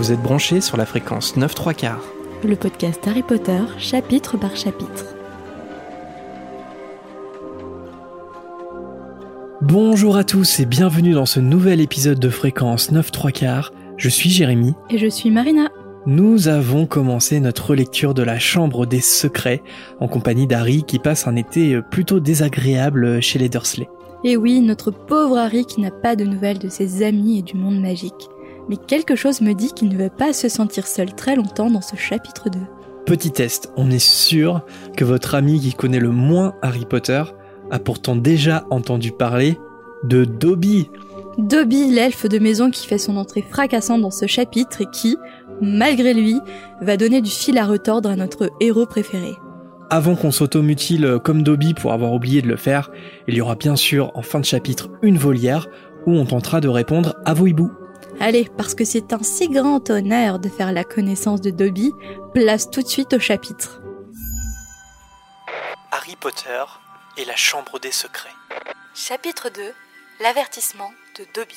Vous êtes branchés sur la fréquence 9 3 quarts. Le podcast Harry Potter, chapitre par chapitre. Bonjour à tous et bienvenue dans ce nouvel épisode de fréquence 9 3 quarts. Je suis Jérémy. Et je suis Marina. Nous avons commencé notre relecture de la Chambre des Secrets en compagnie d'Harry qui passe un été plutôt désagréable chez les Dursley. Et oui, notre pauvre Harry qui n'a pas de nouvelles de ses amis et du monde magique. Mais quelque chose me dit qu'il ne veut pas se sentir seul très longtemps dans ce chapitre 2. Petit test, on est sûr que votre ami qui connaît le moins Harry Potter a pourtant déjà entendu parler de Dobby. Dobby, l'elfe de maison qui fait son entrée fracassante dans ce chapitre et qui, malgré lui, va donner du fil à retordre à notre héros préféré. Avant qu'on s'automutile comme Dobby pour avoir oublié de le faire, il y aura bien sûr en fin de chapitre une volière où on tentera de répondre à vos hiboux. Allez, parce que c'est un si grand honneur de faire la connaissance de Dobby, place tout de suite au chapitre. Harry Potter et la Chambre des Secrets. Chapitre 2 L'avertissement de Dobby.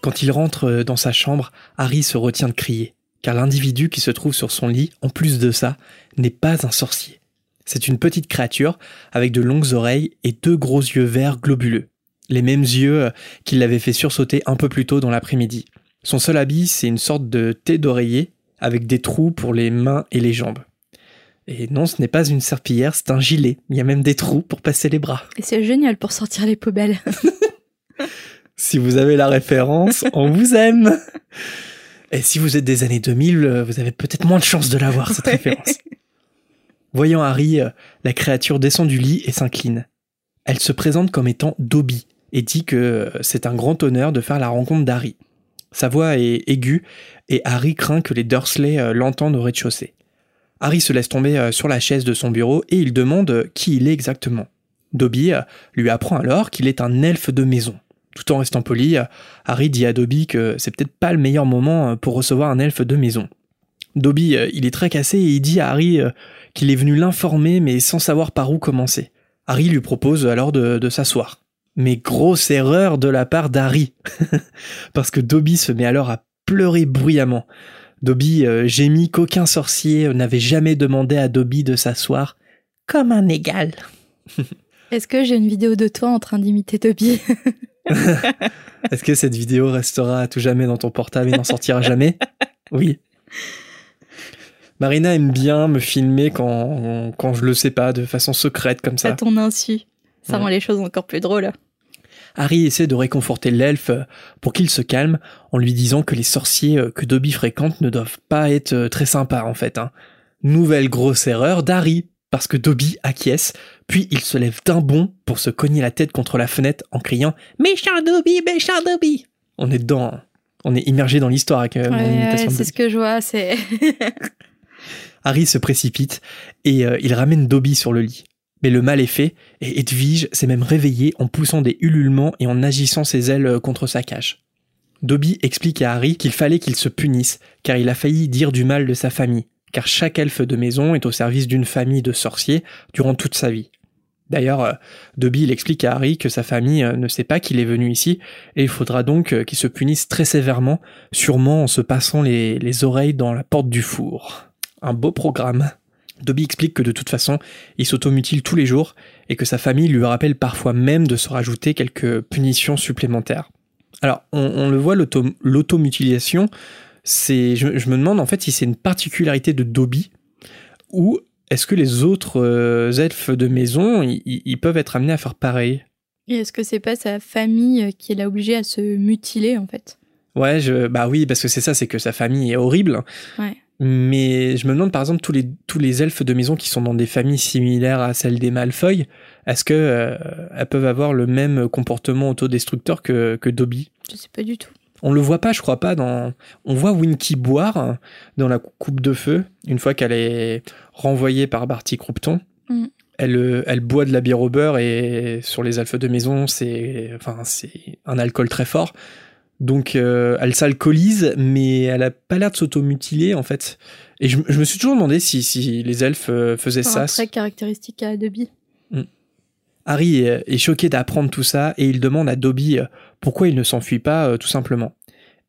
Quand il rentre dans sa chambre, Harry se retient de crier, car l'individu qui se trouve sur son lit, en plus de ça, n'est pas un sorcier. C'est une petite créature avec de longues oreilles et deux gros yeux verts globuleux. Les mêmes yeux qui l'avaient fait sursauter un peu plus tôt dans l'après-midi. Son seul habit, c'est une sorte de thé d'oreiller avec des trous pour les mains et les jambes. Et non, ce n'est pas une serpillière, c'est un gilet. Il y a même des trous pour passer les bras. Et c'est génial pour sortir les poubelles. si vous avez la référence, on vous aime. Et si vous êtes des années 2000, vous avez peut-être moins de chance de l'avoir, cette référence. Voyant Harry, la créature descend du lit et s'incline. Elle se présente comme étant Dobby et dit que c'est un grand honneur de faire la rencontre d'Harry. Sa voix est aiguë et Harry craint que les Dursley l'entendent au rez-de-chaussée. Harry se laisse tomber sur la chaise de son bureau et il demande qui il est exactement. Dobby lui apprend alors qu'il est un elfe de maison. Tout en restant poli, Harry dit à Dobby que c'est peut-être pas le meilleur moment pour recevoir un elfe de maison. Dobby, il est très cassé et il dit à Harry qu'il est venu l'informer mais sans savoir par où commencer. Harry lui propose alors de s'asseoir. Mais grosse erreur de la part d'Harry, parce que Dobby se met alors à pleurer bruyamment. Dobby euh, gémit qu'aucun sorcier n'avait jamais demandé à Dobby de s'asseoir comme un égal. Est-ce que j'ai une vidéo de toi en train d'imiter Dobby? Est-ce que cette vidéo restera à tout jamais dans ton portable et n'en sortira jamais? Oui. Marina aime bien me filmer quand, quand je le sais pas, de façon secrète comme ça. À ton insu. Ça Ouais. rend les choses encore plus drôles. Harry essaie de réconforter l'elfe pour qu'il se calme en lui disant que les sorciers que Dobby fréquente ne doivent pas être euh, très sympas en fait. hein. Nouvelle grosse erreur d'Harry, parce que Dobby acquiesce, puis il se lève d'un bond pour se cogner la tête contre la fenêtre en criant « Méchant Dobby, méchant Dobby !» On est dedans, hein. on est immergé dans l'histoire avec euh, mon Ouais, imitation c'est ce que je vois, c'est. Harry se précipite et euh, il ramène Dobby sur le lit. Mais le mal est fait et Edwige s'est même réveillée en poussant des ululements et en agissant ses ailes euh, contre sa cage. Dobby explique à Harry qu'il fallait qu'il se punisse car il a failli dire du mal de sa famille, car chaque elfe de maison est au service d'une famille de sorciers durant toute sa vie. D'ailleurs, euh, Dobby explique à Harry que sa famille euh, ne sait pas qu'il est venu ici et il faudra donc qu'il se punisse très sévèrement, sûrement en se passant les, les oreilles dans la porte du four. Un beau programme. Dobby explique que de toute façon, il s'automutile tous les jours et que sa famille lui rappelle parfois même de se rajouter quelques punitions supplémentaires. Alors, on, on le voit, l'auto- l'automutilation, c'est, je, je me demande en fait si c'est une particularité de Dobby ou est-ce que les autres euh, elfes de maison, ils peuvent être amenés à faire pareil? Et est-ce que c'est pas sa famille euh, qui l'a obligé à se mutiler en fait? Ouais, je, bah oui, parce que c'est ça, c'est que sa famille est horrible. Ouais. Mais je me demande par exemple tous les tous les elfes de maison qui sont dans des familles similaires à celles des Malfoy, est-ce que euh, elles peuvent avoir le même comportement autodestructeur que que Dobby? Je sais pas du tout. On le voit pas, je crois pas dans on voit Winky boire dans la coupe de feu une fois qu'elle est renvoyée par Barty Croupton. Mm. Elle, euh, elle boit de la bière au beurre et sur les elfes de maison, c'est enfin c'est un alcool très fort. Donc euh, elle s'alcoolise, mais elle a pas l'air de s'automutiler en fait. Et je, je me suis toujours demandé si, si les elfes euh, faisaient C'est ça. un trait caractéristique à Dobby. Harry est choqué d'apprendre tout ça et il demande à Dobby pourquoi il ne s'enfuit pas tout simplement.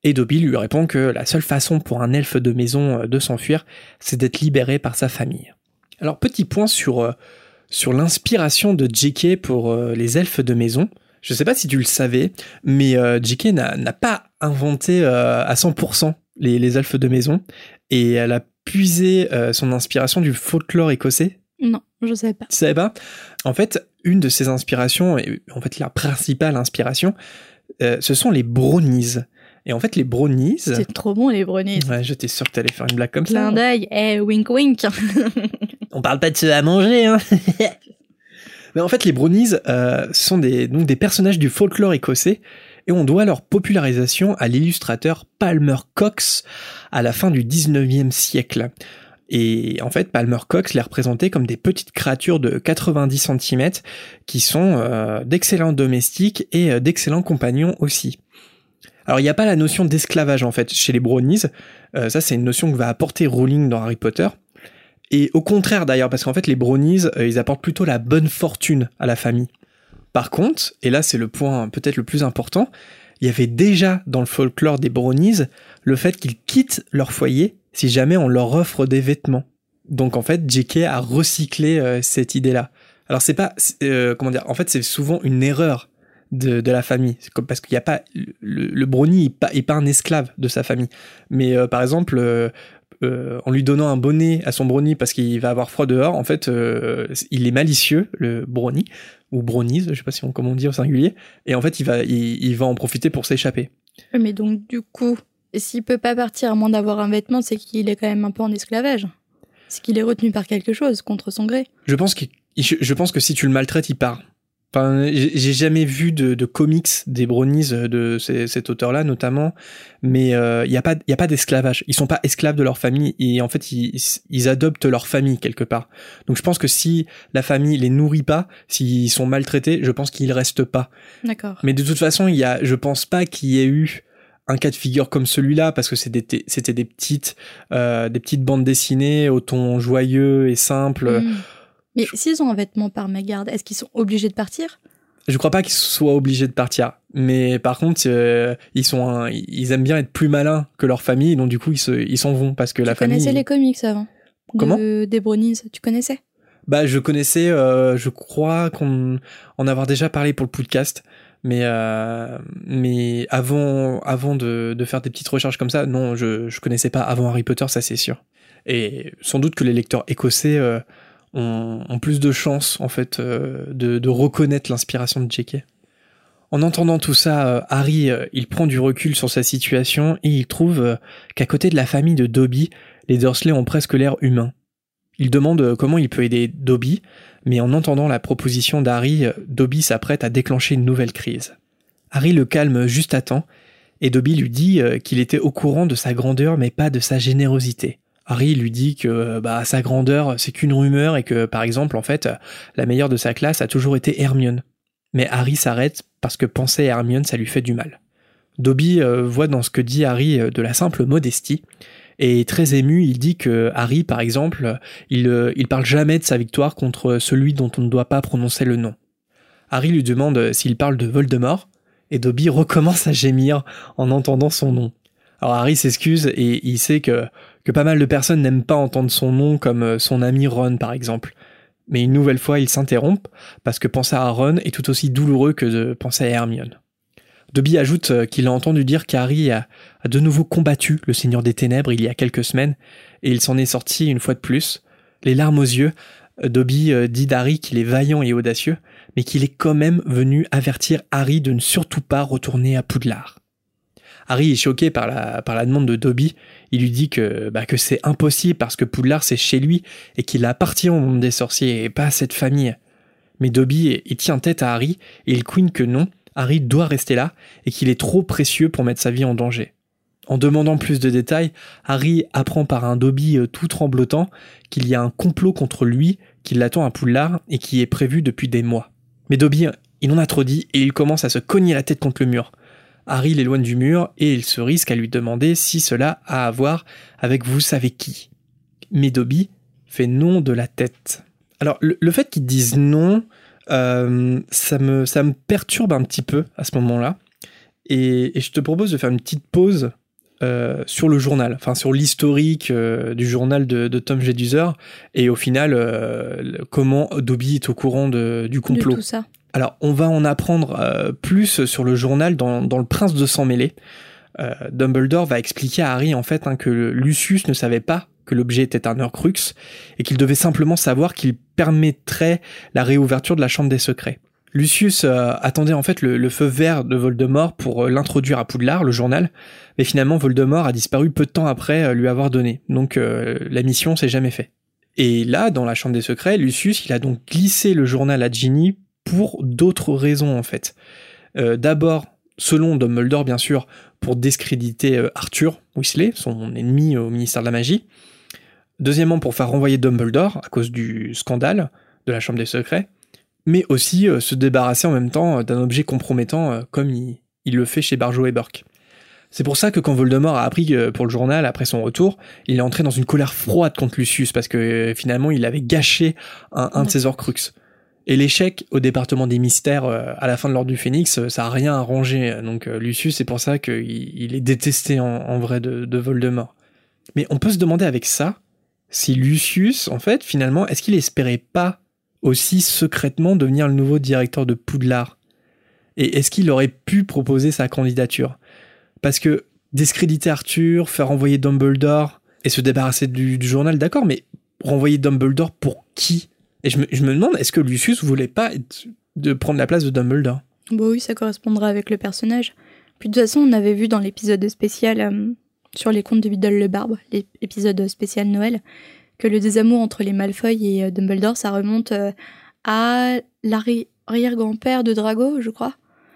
Et Dobby lui répond que la seule façon pour un elfe de maison de s'enfuir, c'est d'être libéré par sa famille. Alors petit point sur, sur l'inspiration de J.K. pour les elfes de maison. Je sais pas si tu le savais, mais J.K. n'a pas inventé à 100% les, les elfes de maison et elle a puisé son inspiration du folklore écossais non, je savais pas. Tu savais pas? En fait, une de ses inspirations, et en fait la principale inspiration, euh, ce sont les brownies. Et en fait, les brownies. C'est trop bon, les brownies. Ouais, j'étais sûr que t'allais faire une blague comme ça. Clin d'œil, eh, wink wink. On parle pas de ceux à manger, hein. Mais en fait, les brownies euh, sont des, donc des personnages du folklore écossais et on doit leur popularisation à l'illustrateur Palmer Cox à la fin du 19e siècle. Et en fait, Palmer Cox les représentait comme des petites créatures de 90 cm qui sont euh, d'excellents domestiques et euh, d'excellents compagnons aussi. Alors il n'y a pas la notion d'esclavage en fait chez les brownies, ça c'est une notion que va apporter Rowling dans Harry Potter. Et au contraire d'ailleurs, parce qu'en fait les brownies, ils apportent plutôt la bonne fortune à la famille. Par contre, et là c'est le point peut-être le plus important, il y avait déjà dans le folklore des brownies le fait qu'ils quittent leur foyer si jamais on leur offre des vêtements. Donc en fait, JK a recyclé euh, cette idée-là. Alors c'est pas, euh, comment dire, en fait c'est souvent une erreur de, de la famille, comme parce qu'il n'y a pas le, le brownie est pas, un esclave de sa famille. Mais euh, par exemple, en lui donnant un bonnet à son brownie parce qu'il va avoir froid dehors, en fait, il est malicieux, le brownie ou brownies, je sais pas si on comment on dit au singulier, et en fait il va, il, il va en profiter pour s'échapper. Mais donc du coup, s'il peut pas partir à moins d'avoir un vêtement, c'est qu'il est quand même un peu en esclavage. C'est qu'il est retenu par quelque chose, contre son gré. Je pense que, je pense que si tu le maltraites, il part. Enfin, j'ai jamais vu de, comics des brownies euh, de cet auteur-là notamment, mais euh, il n'y a pas, y a pas d'esclavage. Ils sont pas esclaves de leur famille et en fait ils, ils, adoptent leur famille quelque part. Donc je pense que si la famille les nourrit pas, s'ils sont maltraités, je pense qu'ils restent pas. D'accord. Mais de toute façon, il y a, je pense pas qu'il y ait eu un cas de figure comme celui-là parce que c'était c'était des petites euh, des petites bandes dessinées au ton joyeux et simple. Hmm. Mais s'ils ont un vêtement par mégarde, est-ce qu'ils sont obligés de partir? Je crois pas qu'ils soient obligés de partir, mais par contre euh, ils sont ils aiment bien être plus malins que leur famille, donc du coup ils se ils s'en vont parce que la famille. Tu connaissais les comics avant? Comment? Des brownies, tu connaissais? Bah je connaissais, euh, je crois qu'on en avoir déjà parlé pour le podcast. Mais euh, mais avant avant de, de, faire des petites recherches comme ça, non, je je connaissais pas avant Harry Potter, ça c'est sûr. Et sans doute que les lecteurs écossais euh, ont, plus de chances en fait euh, de, de reconnaître l'inspiration de J.K. En entendant tout ça, euh, Harry, euh, il prend du recul sur sa situation et il trouve qu'à côté de la famille de Dobby, les Dursley ont presque l'air humains. Il demande comment il peut aider Dobby, mais en entendant la proposition d'Harry, Dobby s'apprête à déclencher une nouvelle crise. Harry le calme juste à temps, et Dobby lui dit qu'il était au courant de sa grandeur mais pas de sa générosité. Harry lui dit que bah sa grandeur c'est qu'une rumeur et que par exemple en fait la meilleure de sa classe a toujours été Hermione. Mais Harry s'arrête parce que penser à Hermione ça lui fait du mal. Dobby euh, voit dans ce que dit Harry euh, de la simple modestie et très ému, il dit que Harry, par exemple, il, euh, il parle jamais de sa victoire contre celui dont on ne doit pas prononcer le nom. Harry lui demande s'il parle de Voldemort, et Dobby recommence à gémir en entendant son nom. Alors Harry s'excuse et il sait que, que pas mal de personnes n'aiment pas entendre son nom comme euh, son ami Ron par exemple. Mais une nouvelle fois il s'interrompt parce que penser à Ron est tout aussi douloureux que de penser à Hermione. Dobby ajoute euh, qu'il a entendu dire qu'Harry a, de nouveau combattu le Seigneur des Ténèbres il y a quelques semaines, et il s'en est sorti une fois de plus. Les larmes aux yeux, euh, Dobby dit d'Harry qu'il est vaillant et audacieux, mais qu'il est quand même venu avertir Harry de ne surtout pas retourner à Poudlard. Harry est choqué par la, demande de Dobby. Il lui dit que, bah, que c'est impossible parce que Poudlard c'est chez lui et qu'il appartient au monde des sorciers et pas à cette famille. Mais Dobby tient tête à Harry et il couine que non, Harry doit rester là et qu'il est trop précieux pour mettre sa vie en danger. En demandant plus de détails, Harry apprend par un Dobby euh, tout tremblotant qu'il y a un complot contre lui qui l'attend à Poudlard et qui est prévu depuis des mois. Mais Dobby, il en a trop dit et il commence à se cogner la tête contre le mur. Harry l'éloigne du mur et il se risque à lui demander si cela a à voir avec vous savez qui. Mais Dobby fait non de la tête. Alors le, fait qu'il dise non, euh, ça, me, ça me perturbe un petit peu à ce moment-là. Et, je te propose de faire une petite pause euh, sur le journal, enfin sur l'historique euh, du journal de, Tom Jedusor et au final comment Dobby est au courant du complot. Tout ça. Alors on va en apprendre euh, plus sur le journal dans, Le Prince de Sang Mêlé. Euh, Dumbledore va expliquer à Harry en fait hein, que Lucius ne savait pas que l'objet était un Horcrux et qu'il devait simplement savoir qu'il permettrait la réouverture de la Chambre des Secrets. Lucius euh, attendait en fait le, feu vert de Voldemort pour l'introduire à Poudlard, le journal, mais finalement Voldemort a disparu peu de temps après lui avoir donné, donc la mission s'est jamais fait. Et là, dans la Chambre des Secrets, Lucius il a donc glissé le journal à Ginny pour d'autres raisons en fait. D'abord, selon Dumbledore bien sûr, pour discréditer Arthur Weasley, son ennemi au ministère de la Magie. Deuxièmement, pour faire renvoyer Dumbledore à cause du scandale de la Chambre des Secrets mais aussi euh, se débarrasser en même temps euh, d'un objet compromettant euh, comme il, il, le fait chez Barjo et Burke. C'est pour ça que quand Voldemort a appris pour le journal après son retour, il est entré dans une colère froide contre Lucius parce que finalement il avait gâché un, un de ses Horcruxes. Et l'échec au département des mystères à la fin de l'ordre du Phénix, ça a rien arrangé. Donc Lucius, c'est pour ça qu'il il est détesté en, vrai de, de Voldemort. Mais on peut se demander avec ça si Lucius, en fait, finalement, est-ce qu'il espérait pas aussi secrètement devenir le nouveau directeur de Poudlard? Et est-ce qu'il aurait pu proposer sa candidature? Parce que discréditer Arthur, faire envoyer Dumbledore et se débarrasser du journal, d'accord, mais renvoyer Dumbledore pour qui? Et je me, je me demande, est-ce que Lucius voulait pas être, de prendre la place de Dumbledore? Bah oui, ça correspondra avec le personnage. Puis de toute façon, on avait vu dans l'épisode spécial euh, sur les contes de Biddle le Barbe, l'épisode spécial Noël, que le désamour entre les Malfoy et euh, Dumbledore, ça remonte euh, à l'arrière-grand-père de Drago, je crois.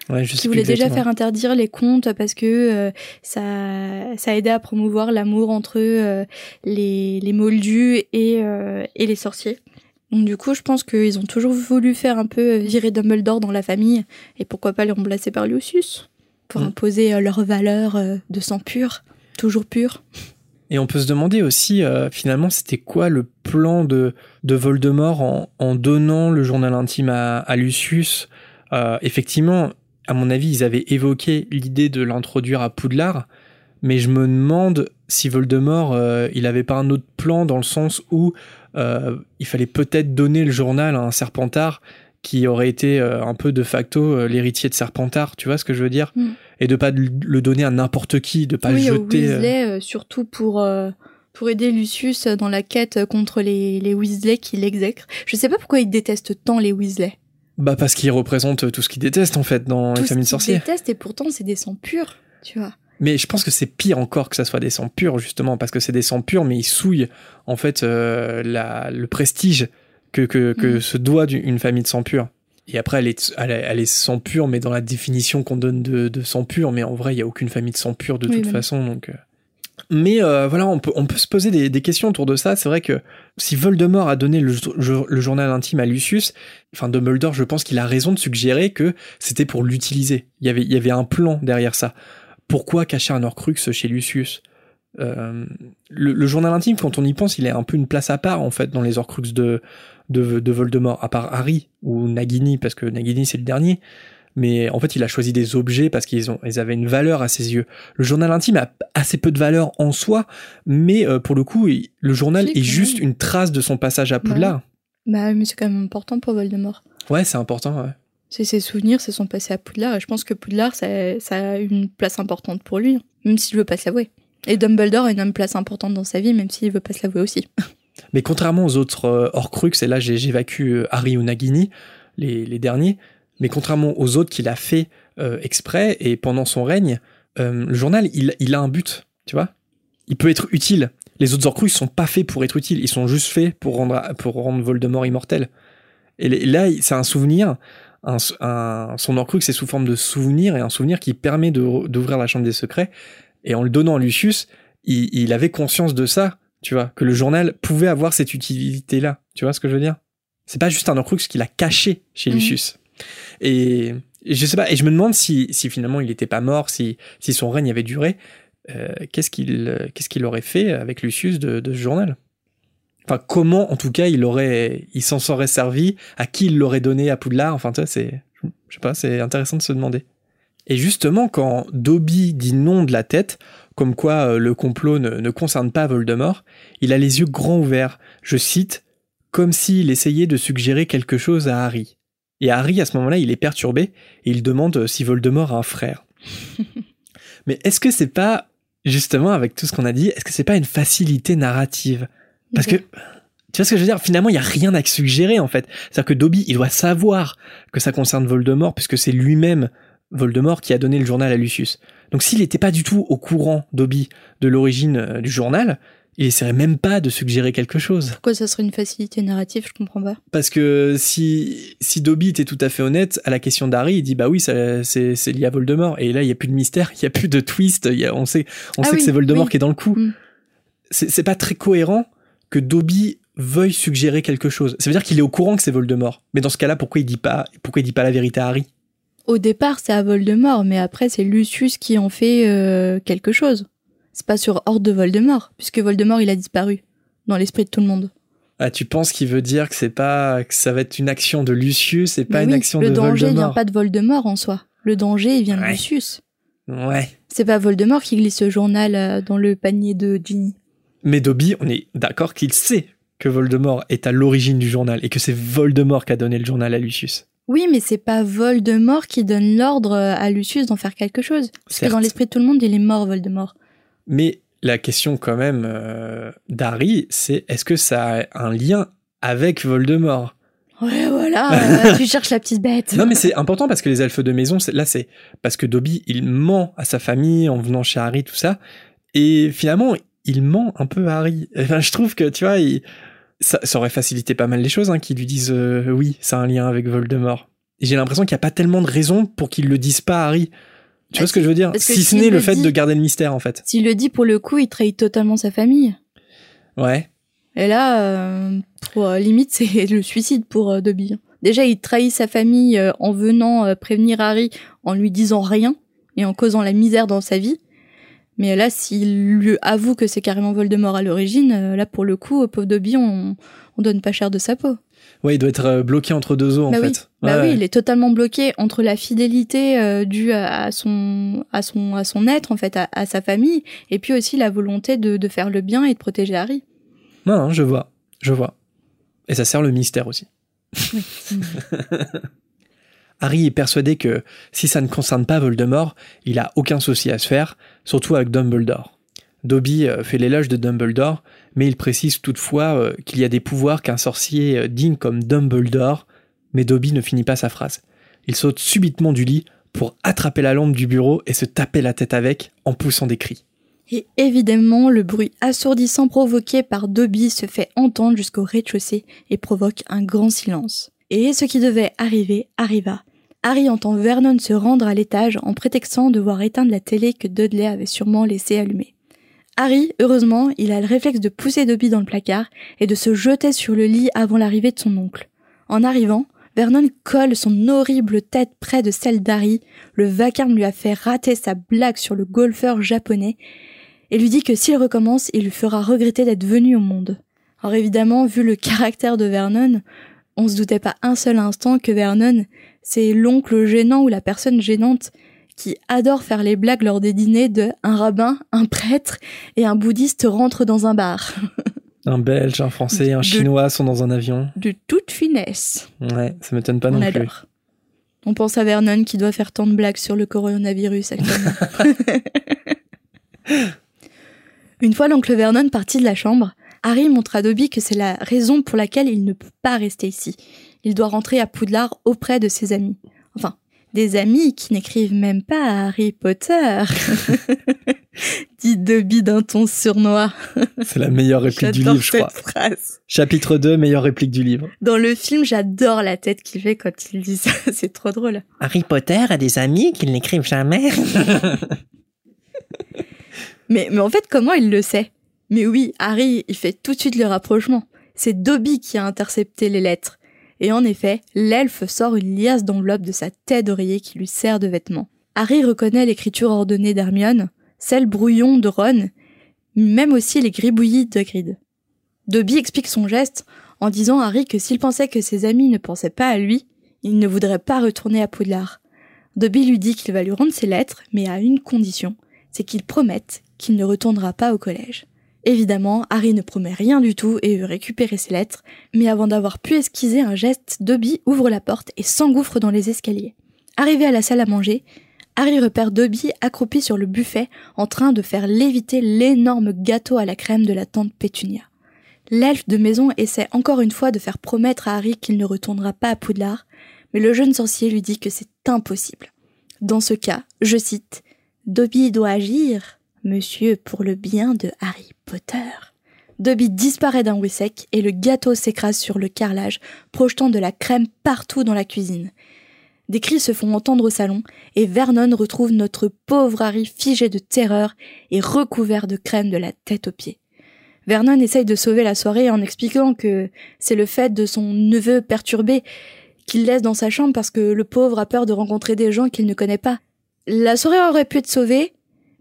Ouais, je qui voulait déjà faire interdire les contes parce que euh, ça, ça aidait à promouvoir l'amour entre euh, les, les moldus et, euh, et les sorciers. Donc du coup, je pense qu'ils ont toujours voulu faire un peu virer Dumbledore dans la famille et pourquoi pas les remplacer par Lucius pour Mm. imposer euh, leurs valeurs euh, de sang pur, toujours pur. Et on peut se demander aussi, euh, finalement, c'était quoi le plan de, de Voldemort en, en donnant le journal intime à, à Lucius? Euh, Effectivement, à mon avis, ils avaient évoqué l'idée de l'introduire à Poudlard, mais je me demande si Voldemort, euh, il avait pas un autre plan dans le sens où il fallait peut-être donner le journal à un Serpentard qui aurait été euh, un peu de facto euh, l'héritier de Serpentard, tu vois ce que je veux dire? Mm. Et de pas le donner à n'importe qui, de pas oui, le jeter... euh, Weasley, euh, surtout pour, euh, pour aider Lucius dans la quête contre les, les Weasley qui l'exècrent. Je sais pas pourquoi il déteste tant les Weasley. Bah parce qu'il représente tout ce qu'il déteste en fait dans les Tout ce familles de qu'il sorciers. déteste et pourtant c'est des sangs purs, tu vois. Mais je pense que c'est pire encore que ça soit des sangs purs justement parce que c'est des sangs purs mais ils souillent en fait euh, la, le prestige que, que, que Mhm. se doit d'une- une famille de sang pur. Et après elle est, elle, elle est sang pur mais dans la définition qu'on donne de, de sang pur mais en vrai il y a aucune famille de sang pur de Oui, toute façon donc. euh. Mais euh, voilà on peut, on peut se poser des, des questions autour de ça. C'est vrai que si Voldemort a donné le, jo- le journal intime à Lucius, enfin Dumbledore je pense qu'il a raison de suggérer que c'était pour l'utiliser. Il y avait, il y avait un plan derrière ça. Pourquoi cacher un Horcrux chez Lucius? Euh, le, le journal intime, quand on y pense, il est un peu une place à part en fait dans les Horcruxes de, de, de Voldemort, à part Harry ou Nagini, parce que Nagini c'est le dernier. Mais en fait, il a choisi des objets parce qu'ils ont, ils avaient une valeur à ses yeux. Le journal intime a assez peu de valeur en soi, mais euh, pour le coup, il- le journal est juste même. une trace de son passage à Poudlard. Bah, mais c'est quand même important pour Voldemort. Ouais, c'est important. Ouais. C'est ses souvenirs, c'est son passé à Poudlard, et je pense que Poudlard, ça, a une place importante pour lui, même s'il veut pas se l'avouer. Et Dumbledore a une place importante dans sa vie, même s'il veut pas se l'avouer aussi. Mais contrairement aux autres euh, et là j'évacue euh, Harry ou Nagini, les, derniers, mais contrairement aux autres qu'il a fait euh, exprès et pendant son règne, euh, le journal, il, a un but, tu vois Il peut être utile. Les autres Horcruxes sont pas faits pour être utiles, ils sont juste faits pour rendre, pour rendre Voldemort immortel. Et là, c'est un souvenir, un, un- son Horcrux c'est sous forme de souvenir, et un souvenir qui permet d'ouvrir la Chambre des Secrets, et en le donnant à Lucius, il, il avait conscience de ça, tu vois, que le journal pouvait avoir cette utilité-là. Tu vois ce que je veux dire? C'est pas juste un Horcrux qu'il a caché chez Mhm. Lucius. Et, et je sais pas, et je me demande si, si finalement il n'était pas mort, si, si son règne avait duré, euh, qu'est-ce qu'il qu'est-ce qu'il aurait fait avec Lucius de, de ce journal? Enfin, comment, en tout cas, il aurait, il s'en serait servi, à qui il l'aurait donné à Poudlard. Enfin, tu vois, c'est, je sais pas, c'est intéressant de se demander. Et justement, quand Dobby dit non de la tête, comme quoi euh, le complot ne, ne concerne pas Voldemort, il a les yeux grands ouverts. Je cite, comme s'il essayait de suggérer quelque chose à Harry. Et Harry, à ce moment-là, il est perturbé et il demande si Voldemort a un frère. Mais est-ce que c'est pas, justement, avec tout ce qu'on a dit, est-ce que c'est pas une facilité narrative? Parce que, tu vois ce que je veux dire? Finalement, il y a rien à suggérer, en fait. C'est-à-dire que Dobby, il doit savoir que ça concerne Voldemort, puisque c'est lui-même, Voldemort, qui a donné le journal à Lucius. Donc s'il n'était pas du tout au courant, Dobby, de l'origine euh, du journal, il essaierait même pas de suggérer quelque chose. Pourquoi ça serait une facilité narrative? Je comprends pas. Parce que si, si Dobby était tout à fait honnête à la question d'Harry, il dit bah oui, c'est c'est lié à Voldemort. Et là, il y a plus de mystère, il y a plus de twist. il y a- on sait, on Ah sait oui, que c'est Voldemort oui. qui est dans le coup. Mm. C'est c'est pas très cohérent que Dobby veuille suggérer quelque chose. Ça veut dire qu'il est au courant que c'est Voldemort. Mais dans ce cas-là, pourquoi il dit pas, pourquoi il dit pas la vérité à Harry? Au départ, c'est à Voldemort, mais après, c'est Lucius qui en fait euh, quelque chose. C'est pas sur ordre de Voldemort, puisque Voldemort, il a disparu dans l'esprit de tout le monde. Ah, tu penses qu'il veut dire que c'est pas, que ça va être une action de Lucius et pas une action le de danger vient Voldemort? pas de Voldemort en soi. Le danger, il vient de. Lucius. Ouais. C'est pas Voldemort qui glisse ce journal euh, dans le panier de Ginny. Mais Dobby, on est d'accord qu'il sait que Voldemort est à l'origine du journal et que c'est Voldemort qui a donné le journal à Lucius. Oui, mais c'est pas Voldemort qui donne l'ordre à Lucius d'en faire quelque chose. Parce que Certes. dans l'esprit de tout le monde, il est mort, Voldemort. Mais la question quand même euh, d'Harry, c'est est-ce que ça a un lien avec Voldemort? Ouais, voilà, euh, tu cherches la petite bête. Non mais c'est important parce que les elfes de maison, là c'est parce que Dobby, il ment à sa famille en venant chez Harry, tout ça. Et finalement, il ment un peu à Harry. Enfin, je trouve que, tu vois, il- ça, ça aurait facilité pas mal les choses, hein, qu'ils lui disent euh, oui, ça a un lien avec Voldemort. Et j'ai l'impression qu'il n'y a pas tellement de raisons pour qu'ils le disent pas à Harry. Tu vois ce que je veux dire? Si ce n'est le le fait dit- de garder le mystère, en fait. S'il le dit pour le coup, il trahit totalement sa famille. Ouais. Et là, euh, pour, euh, limite, c'est le suicide pour euh, Dobby. Déjà, il trahit sa famille en venant prévenir Harry en lui disant rien et en causant la misère dans sa vie. Mais là, s'il lui avoue que c'est carrément Voldemort à l'origine, euh, là, pour le coup, au pauvre Dobby, on, on donne pas cher de sa peau. Ouais, il doit être euh, bloqué entre deux eaux, en bah oui, fait. bah Ouais, oui, il est totalement bloqué entre la fidélité euh, due à, à son à son à son être en fait, à, à sa famille, et puis aussi la volonté de, de faire le bien et de protéger Harry. Non, non, je vois. Je vois. Et ça sert le mystère aussi. Harry est persuadé que si ça ne concerne pas Voldemort, il a aucun souci à se faire, surtout avec Dumbledore. Dobby euh, fait l'éloge de Dumbledore, mais il précise toutefois euh, qu'il y a des pouvoirs qu'un sorcier euh, digne comme Dumbledore, mais Dobby ne finit pas sa phrase. Il saute subitement du lit pour attraper la lampe du bureau et se taper la tête avec en poussant des cris. Et évidemment, le bruit assourdissant provoqué par Dobby se fait entendre jusqu'au rez-de-chaussée et provoque un grand silence. Et ce qui devait arriver arriva. Harry entend Vernon se rendre à l'étage en prétextant devoir éteindre la télé que Dudley avait sûrement laissée allumée. Harry, heureusement, il a le réflexe de pousser Dobby dans le placard et de se jeter sur le lit avant l'arrivée de son oncle. En arrivant, Vernon colle son horrible tête près de celle d'Harry, le vacarme lui a fait rater sa blague sur le golfeur japonais, et lui dit que s'il recommence, il lui fera regretter d'être venu au monde. Alors évidemment, vu le caractère de Vernon, on se doutait pas un seul instant que Vernon, c'est l'oncle gênant ou la personne gênante qui adore faire les blagues lors des dîners de un rabbin, un prêtre et un bouddhiste rentrent dans un bar. Un Belge, un Français, un De- Chinois sont dans un avion. De toute finesse. Ouais, ça m'étonne pas on non plus. On pense à Vernon qui doit faire tant de blagues sur le coronavirus actuellement. Une fois l'oncle Vernon parti de la chambre, Harry montre à Dobby que c'est la raison pour laquelle il ne peut pas rester ici. Il doit rentrer à Poudlard auprès de ses amis. Enfin, des amis qui n'écrivent même pas à Harry Potter. Dit Dobby d'un ton sournois. C'est la meilleure réplique du livre, je crois. phrase. Chapitre 2, meilleure réplique du livre. Dans le film, j'adore la tête qu'il fait quand il dit ça. C'est trop drôle. Harry Potter a des amis qui ne l'écrivent jamais. Mais, mais en fait, comment il le sait? Mais oui, Harry, il fait tout de suite le rapprochement. C'est Dobby qui a intercepté les lettres. Et en effet, l'elfe sort une liasse d'enveloppe de sa tête d'oreiller qui lui sert de vêtement. Harry reconnaît l'écriture ordonnée d'Hermione, celle brouillon de Ron, même aussi les gribouillis de Grid. Dobby explique son geste en disant à Harry que s'il pensait que ses amis ne pensaient pas à lui, il ne voudrait pas retourner à Poudlard. Dobby lui dit qu'il va lui rendre ses lettres, mais à une condition, c'est qu'il promette qu'il ne retournera pas au collège. Évidemment, Harry ne promet rien du tout et veut récupérer ses lettres, mais avant d'avoir pu esquiser un geste, Dobby ouvre la porte et s'engouffre dans les escaliers. Arrivé à la salle à manger, Harry repère Dobby accroupi sur le buffet en train de faire léviter l'énorme gâteau à la crème de la tante Pétunia. L'elfe de maison essaie encore une fois de faire promettre à Harry qu'il ne retournera pas à Poudlard, mais le jeune sorcier lui dit que c'est impossible. Dans ce cas, je cite, Dobby doit agir, monsieur, pour le bien de Harry Potter. Dobby disparaît d'un bruit sec et le gâteau s'écrase sur le carrelage, projetant de la crème partout dans la cuisine. Des cris se font entendre au salon, et Vernon retrouve notre pauvre Harry figé de terreur et recouvert de crème de la tête aux pieds. Vernon essaye de sauver la soirée en expliquant que c'est le fait de son neveu perturbé qu'il laisse dans sa chambre parce que le pauvre a peur de rencontrer des gens qu'il ne connaît pas. La soirée aurait pu être sauvée,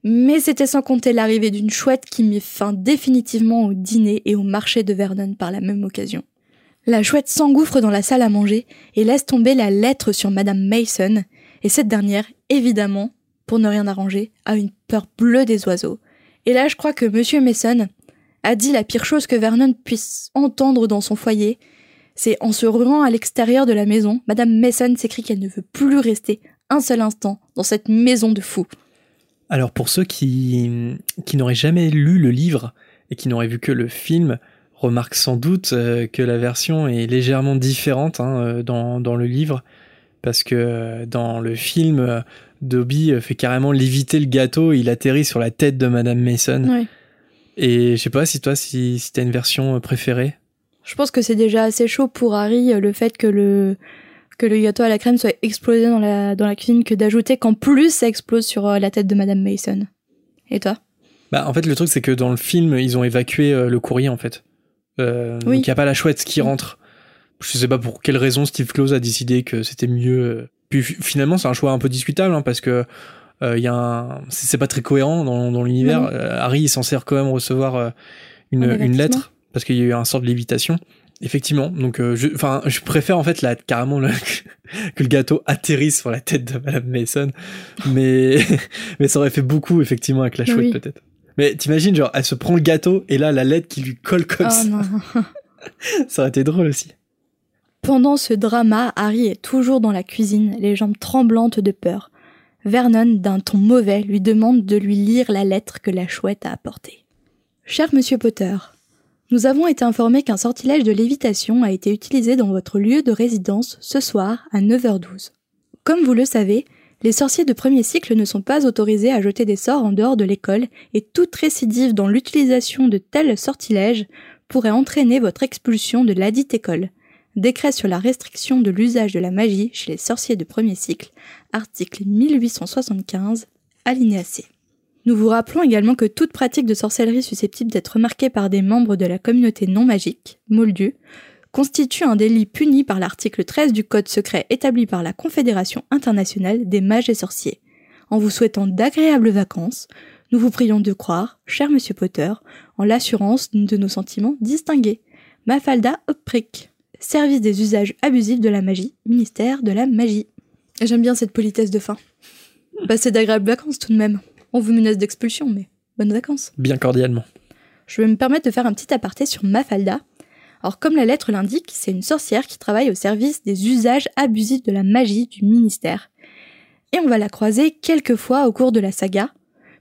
mais c'était sans compter l'arrivée d'une chouette qui mit fin définitivement au dîner et au marché de Vernon par la même occasion. La chouette s'engouffre dans la salle à manger et laisse tomber la lettre sur Madame Mason, et cette dernière, évidemment, pour ne rien arranger, a une peur bleue des oiseaux. Et là, je crois que Monsieur Mason a dit la pire chose que Vernon puisse entendre dans son foyer. C'est en se ruant à l'extérieur de la maison, Madame Mason s'écrit qu'elle ne veut plus rester un seul instant dans cette maison de fous. Alors pour ceux qui, qui n'auraient jamais lu le livre et qui n'auraient vu que le film, remarque sans doute euh, que la version est légèrement différente hein, euh, dans, dans, le livre, parce que euh, dans le film, Dobby fait carrément léviter le gâteau, il atterrit sur la tête de Madame Mason. Et je sais pas si toi, si, si t'as une version préférée. Je pense que c'est déjà assez chaud pour Harry le fait que le que le gâteau à la crème soit explosé dans la dans la cuisine que d'ajouter qu'en plus ça explose sur la tête de Madame Mason. Et toi? Bah en fait le truc c'est que dans le film ils ont évacué le courrier en fait. Euh, Donc il n'y a pas la chouette qui rentre. Je sais pas pour quelle raison Steve Close a décidé que c'était mieux. Puis finalement c'est un choix un peu discutable hein, parce que euh, il y a un... c'est pas très cohérent dans, dans l'univers. Euh, Harry est censé quand même recevoir euh, une, une lettre parce qu'il y a eu un sort de lévitation. Effectivement, donc je, enfin, je préfère en fait la, carrément le, que le gâteau atterrisse sur la tête de Madame Mason, mais mais ça aurait fait beaucoup effectivement avec la chouette peut-être. Mais t'imagines, genre, elle se prend le gâteau et là, la lettre qui lui colle comme oh ça. Non. ça aurait été drôle aussi. Pendant ce drama, Harry est toujours dans la cuisine, les jambes tremblantes de peur. Vernon, d'un ton mauvais, lui demande de lui lire la lettre que la chouette a apportée. Cher monsieur Potter, nous avons été informés qu'un sortilège de lévitation a été utilisé dans votre lieu de résidence ce soir à 9h12. Comme vous le savez, les sorciers de premier cycle ne sont pas autorisés à jeter des sorts en dehors de l'école et toute récidive dans l'utilisation de tels sortilèges pourrait entraîner votre expulsion de ladite école. Décret sur la restriction de l'usage de la magie chez les sorciers de premier cycle, article 1875, alinéa C. Nous vous rappelons également que toute pratique de sorcellerie susceptible d'être remarquée par des membres de la communauté non magique, Moldu, constitue un délit puni par l'article 13 du Code secret établi par la Confédération internationale des mages et sorciers. En vous souhaitant d'agréables vacances, nous vous prions de croire, cher monsieur Potter, en l'assurance de nos sentiments distingués. Mafalda Opprick, service des usages abusifs de la magie, ministère de la magie. J'aime bien cette politesse de fin. Passez d'agréables vacances tout de même. On vous menace d'expulsion, mais bonnes vacances. Bien cordialement. Je vais me permettre de faire un petit aparté sur Mafalda, alors comme la lettre l'indique, c'est une sorcière qui travaille au service des usages abusifs de la magie du ministère. Et on va la croiser quelques fois au cours de la saga,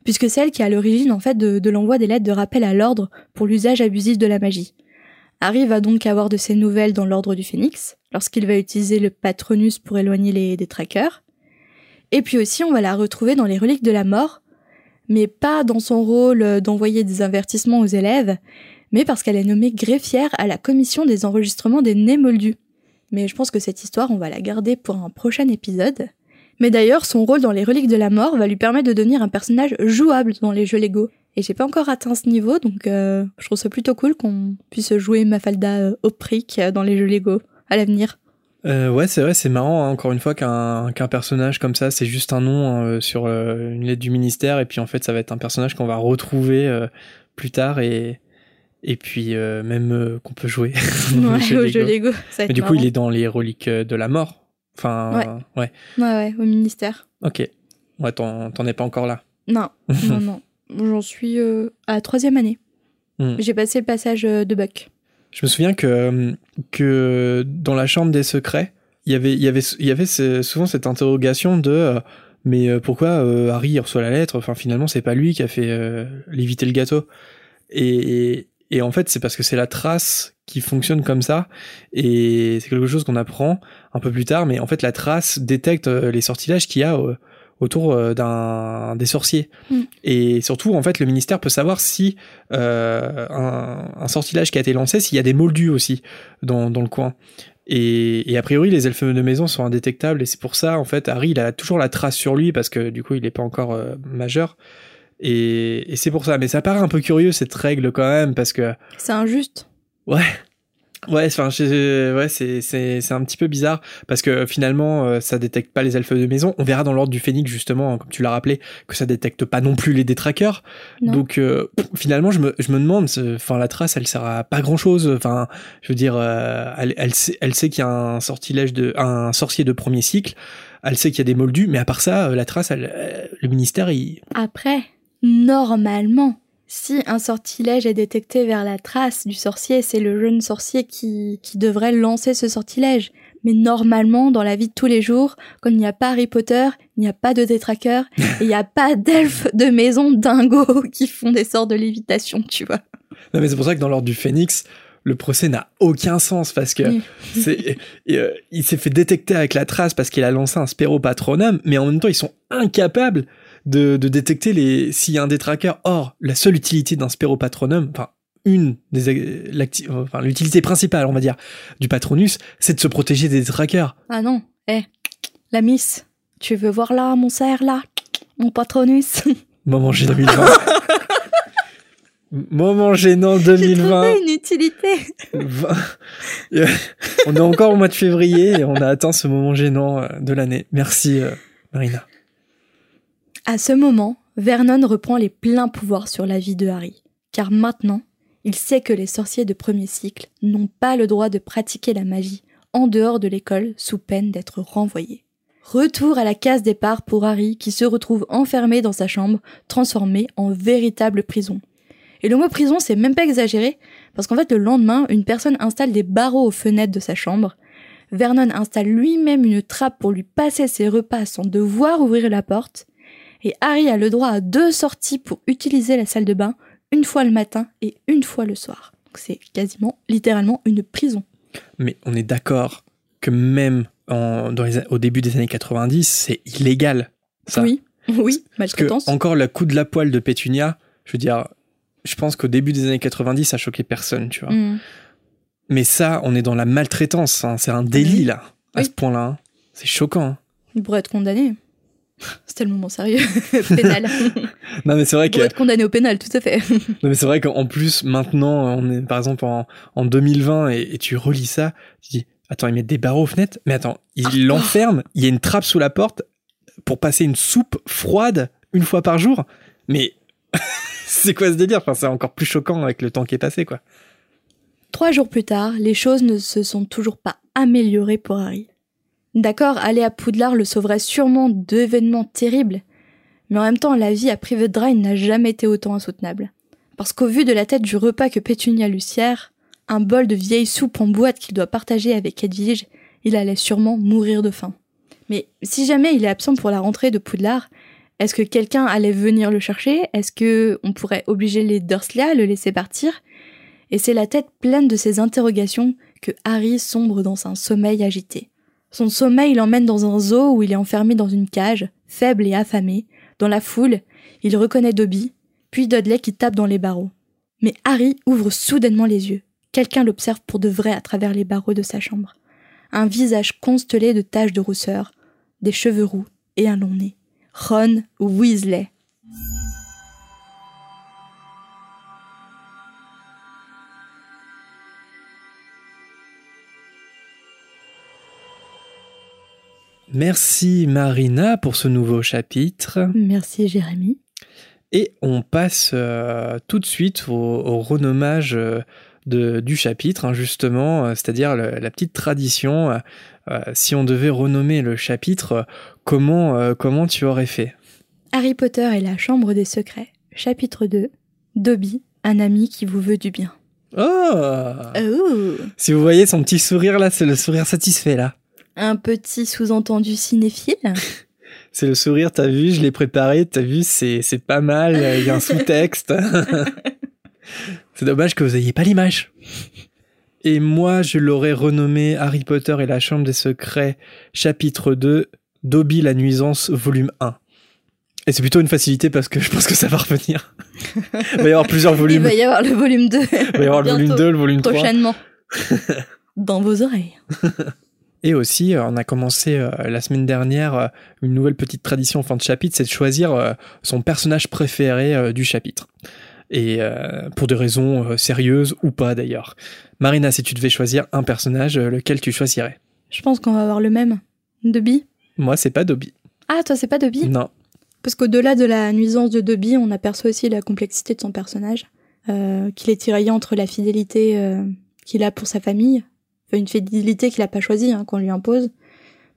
puisque c'est elle qui est à l'origine en fait de, l'envoi des lettres de rappel à l'ordre pour l'usage abusif de la magie. Harry va donc avoir de ses nouvelles dans l'ordre du Phénix, lorsqu'il va utiliser le Patronus pour éloigner les détraqueurs. Et puis aussi on va la retrouver dans les reliques de la mort, mais pas dans son rôle d'envoyer des avertissements aux élèves, mais parce qu'elle est nommée greffière à la commission des enregistrements des nés moldus. Mais je pense que cette histoire, on va la garder pour un prochain épisode. Mais d'ailleurs, son rôle dans les reliques de la mort va lui permettre de devenir un personnage jouable dans les jeux Lego. Et j'ai pas encore atteint ce niveau, donc euh, je trouve ça plutôt cool qu'on puisse jouer Mafalda euh, Oprick euh, dans les jeux Lego à l'avenir. Euh, ouais, c'est vrai, c'est marrant, hein, encore une fois, qu'un qu'un personnage comme ça, c'est juste un nom hein, sur une lettre du ministère, et puis en fait, ça va être un personnage qu'on va retrouver plus tard, et, Et puis euh, même euh, qu'on peut jouer Ouais, au au jeu Lego. Ça va Mais du coup, il est dans les reliques euh, de la mort. Enfin, ouais. Ouais, ouais, au ministère. Ok. Ouais, t'en es pas encore là. Non, non, non. J'en suis euh, à la troisième année. Hmm. J'ai passé le passage euh, de Buck. Je me souviens que, que dans la chambre des secrets, il y avait, y avait, y avait souvent cette interrogation de euh, mais euh, pourquoi euh, Harry reçoit la lettre? Enfin, finalement, c'est pas lui qui a fait euh, léviter le gâteau. Et, et, et en fait, c'est parce que c'est la trace qui fonctionne comme ça. Et c'est quelque chose qu'on apprend un peu plus tard. Mais en fait, la trace détecte les sortilèges qu'il y a autour euh, d'un des sorciers. Mm. Et surtout, en fait, le ministère peut savoir si euh, un, un sortilège qui a été lancé, s'il y a des moldus aussi dans, dans le coin. Et, et a priori, les elfes de maison sont indétectables, et c'est pour ça, en fait, Harry, il a toujours la trace sur lui, parce que du coup, il n'est pas encore euh, majeur. Et, et c'est pour ça. Mais ça paraît un peu curieux, cette règle, quand même, parce que, C'est injuste. ouais. Ouais, enfin, je- ouais, c'est c'est c'est un petit peu bizarre parce que finalement, euh, ça détecte pas les elfes de maison. On verra dans l'ordre du phénix justement, comme tu l'as rappelé, que ça détecte pas non plus les détraqueurs. Non. Donc euh, finalement, je me, je me demande, enfin la trace, elle sert à pas grand chose. Enfin, je veux dire, euh, elle, elle sait, elle sait qu'il y a un sortilège de, un sorcier de premier cycle. Elle sait qu'il y a des moldus, mais à part ça, euh, la trace, elle, euh, le ministère, il, Après, normalement, si un sortilège est détecté vers la trace du sorcier, c'est le jeune sorcier qui, qui devrait lancer ce sortilège. Mais normalement, dans la vie de tous les jours, quand il n'y a pas Harry Potter, il n'y a pas de détraqueur, et il n'y a pas d'elfes de maison dingo qui font des sorts de lévitation, tu vois. Non, mais c'est pour ça que dans l'ordre du Phénix, le procès n'a aucun sens parce que Oui. c'est, et, euh, il s'est fait détecter avec la trace parce qu'il a lancé un spéropatronum, mais en même temps, ils sont incapables de, de détecter les, s'il y a un détraqueur. Or, la seule utilité d'un spéropatronum, enfin, une des, enfin, l'utilité principale, on va dire, du patronus, c'est de se protéger des détraqueurs. Ah non, eh, la miss, tu veux voir là, mon cerf, là, mon patronus? Moment gênant 2020. Moment gênant J'ai 2020. trouvé une utilité. 20. On est encore au mois de février et on a atteint ce moment gênant euh, de l'année. Merci, euh, Marina. À ce moment, Vernon reprend les pleins pouvoirs sur la vie de Harry, car maintenant, il sait que les sorciers de premier cycle n'ont pas le droit de pratiquer la magie en dehors de l'école sous peine d'être renvoyés. Retour à la case départ pour Harry qui se retrouve enfermé dans sa chambre, transformé en véritable prison. Et le mot prison, c'est même pas exagéré, parce qu'en fait, le lendemain, une personne installe des barreaux aux fenêtres de sa chambre. Vernon installe lui-même une trappe pour lui passer ses repas sans devoir ouvrir la porte. Et Harry a le droit à deux sorties pour utiliser la salle de bain, une fois le matin et une fois le soir. Donc c'est quasiment, littéralement, une prison. Mais on est d'accord que même en- dans les, a- au début des années 90, c'est illégal. Ça. Oui, oui, maltraitance. encore le coup de la poêle de Pétunia, je veux dire, je pense qu'au début des années 90, ça choquait personne, tu vois. Hmm. Mais ça, on est dans la maltraitance. hein. C'est un délit, là, à Oui. ce point-là. hein. C'est choquant. hein. Il pourrait être condamné. C'était le moment sérieux. pénal. Non, mais c'est vrai que être condamné au pénal, tout à fait. Non, mais c'est vrai qu'en plus, maintenant, on est par exemple en, en 2020 et, et tu relis ça, tu dis, attends, ils mettent des barreaux aux fenêtres, mais attends, ils l'enferment, il y a une trappe sous la porte pour passer une soupe froide une fois par jour. Mais c'est quoi ce délire? Enfin, c'est encore plus choquant avec le temps qui est passé, quoi. Trois jours plus tard, les choses ne se sont toujours pas améliorées pour Harry. D'accord, aller à Poudlard le sauverait sûrement d'événements terribles, mais en même temps, la vie à Private Drive n'a jamais été autant insoutenable. Parce qu'au vu de la tête du repas que Pétunia lui sert, un bol de vieille soupe en boîte qu'il doit partager avec Edwige, il allait sûrement mourir de faim. Mais si jamais il est absent pour la rentrée de Poudlard, est-ce que quelqu'un allait venir le chercher? Est-ce que on pourrait obliger les Dursley à le laisser partir? Et c'est la tête pleine de ces interrogations que Harry sombre dans un sommeil agité. Son sommeil l'emmène dans un zoo où il est enfermé dans une cage, faible et affamé. Dans la foule, il reconnaît Dobby, puis Dudley qui tape dans les barreaux. Mais Harry ouvre soudainement les yeux. Quelqu'un l'observe pour de vrai à travers les barreaux de sa chambre. Un visage constellé de taches de rousseur, des cheveux roux et un long nez. Ron Weasley. Merci Marina pour ce nouveau chapitre. Merci Jérémy. Et on passe euh, tout de suite au, au renommage euh, de, du chapitre, hein, justement, euh, c'est-à-dire la petite tradition. si on devait renommer le chapitre, comment, comment tu aurais fait? Harry Potter et la Chambre des Secrets, chapitre 2. Dobby, un ami qui vous veut du bien. Oh Oh Si vous voyez son petit sourire là, c'est le sourire satisfait là. Un petit sous-entendu cinéphile. C'est le sourire, t'as vu, je l'ai préparé, t'as vu, c'est, pas mal, il y a un sous-texte. c'est dommage que vous ayez pas l'image. Et moi, je l'aurais renommé Harry Potter et la Chambre des Secrets, chapitre 2, Dobby la nuisance, volume 1. Et c'est plutôt une facilité parce que je pense que ça va revenir. Il va y avoir plusieurs Il volumes. va y avoir le volume 2. Il va y avoir le volume Bientôt. 2, le volume 3. Prochainement. Dans vos oreilles. Et aussi, euh, on a commencé euh, la semaine dernière euh, une nouvelle petite tradition en fin de chapitre, c'est de choisir son personnage préféré du chapitre. Et pour des raisons sérieuses ou pas d'ailleurs. Marina, si tu devais choisir un personnage, lequel tu choisirais? Je pense qu'on va avoir le même. Dobby? Moi, c'est pas Dobby. Ah, toi, c'est pas Dobby? Non. Parce qu'au-delà de la nuisance de Dobby, on aperçoit aussi la complexité de son personnage. Euh, qu'il est tiraillé entre la fidélité euh, qu'il a pour sa famille, une fidélité qu'il a pas choisie, hein, qu'on lui impose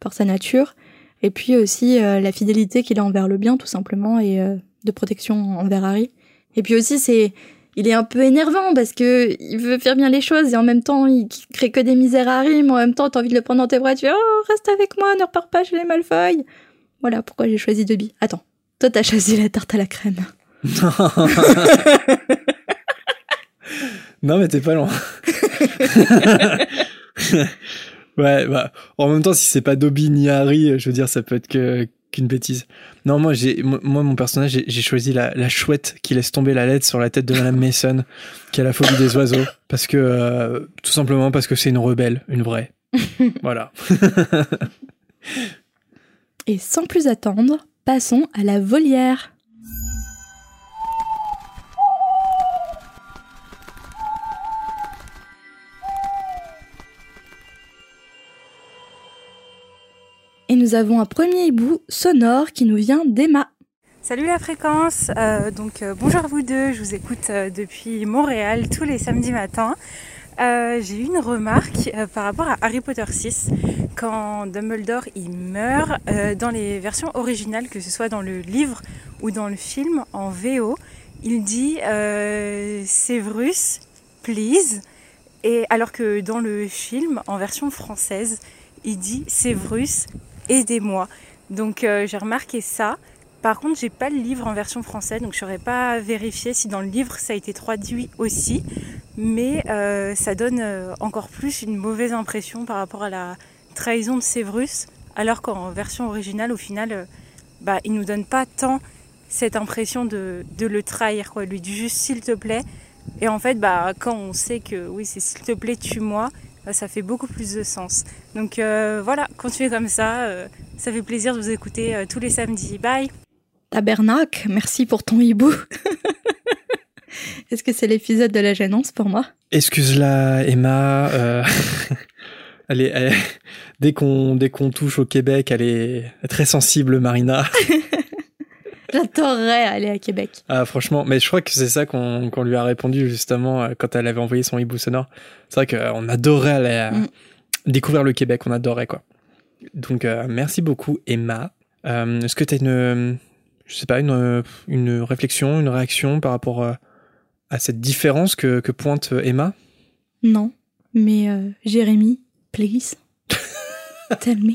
par sa nature, et puis aussi euh, la fidélité qu'il a envers le bien, tout simplement, et euh, de protection envers Harry. Et puis aussi, c'est, il est un peu énervant parce que il veut faire bien les choses et en même temps, il crée que des misères à Harry, mais en même temps, t'as envie de le prendre dans tes bras, tu fais, oh, reste avec moi, ne repars pas chez les Malfoy. Voilà pourquoi j'ai choisi Dobby. Attends, toi, t'as choisi la tarte à la crème. non, mais t'es pas loin. ouais, bah, en même temps, si c'est pas Dobby ni Harry, je veux dire, ça peut être que qu'une bêtise. Non, moi, j'ai, moi, mon personnage, j'ai, choisi la, la chouette qui laisse tomber la lettre sur la tête de Madame Mason, qui a la phobie des oiseaux, parce que, euh, tout simplement parce que c'est une rebelle, une vraie. voilà. Et sans plus attendre, passons à la volière. Nous avons un premier hibou sonore qui nous vient d'Emma. Salut la fréquence, Euh, donc euh, bonjour à vous deux, je vous écoute euh, depuis Montréal tous les samedis matins. J'ai eu une remarque par rapport à Harry Potter 6, quand Dumbledore il meurt dans les versions originales, que ce soit dans le livre ou dans le film en VO, il dit Severus, please, et alors que dans le film en version française, il dit Severus, aidez-moi. Donc euh, j'ai remarqué ça. Par contre, j'ai pas le livre en version française, donc je saurais pas vérifier si dans le livre ça a été traduit aussi. Mais euh, ça donne euh, encore plus une mauvaise impression par rapport à la trahison de Severus, alors qu'en version originale, au final, bah, il nous donne pas tant cette impression de, le trahir, quoi. Lui dit juste s'il te plaît. Et en fait, bah, quand on sait que oui, c'est s'il te plaît, tue-moi, ça fait beaucoup plus de sens. Donc euh, voilà, continuez comme ça. euh, ça fait plaisir de vous écouter euh, tous les samedis. Bye Tabernacle, merci pour ton hibou. Est-ce que c'est l'épisode de la gênance pour moi? Excuse-la, Emma. euh, elle est, elle- dès qu'on dès qu'on touche au Québec, elle est très sensible, Marina. J'adorerais aller à Québec. Ah, franchement, mais je crois que c'est ça qu'on lui a répondu justement euh, quand elle avait envoyé son hibou sonore. C'est vrai qu'on adorait aller euh, Mm. découvrir le Québec, on adorait quoi. Donc euh, merci beaucoup, Emma. Euh, Est-ce que tu as une, je sais pas, une, une réflexion, une réaction par rapport à cette différence que, que pointe Emma? Non, mais euh, Jérémy, please. Tell me.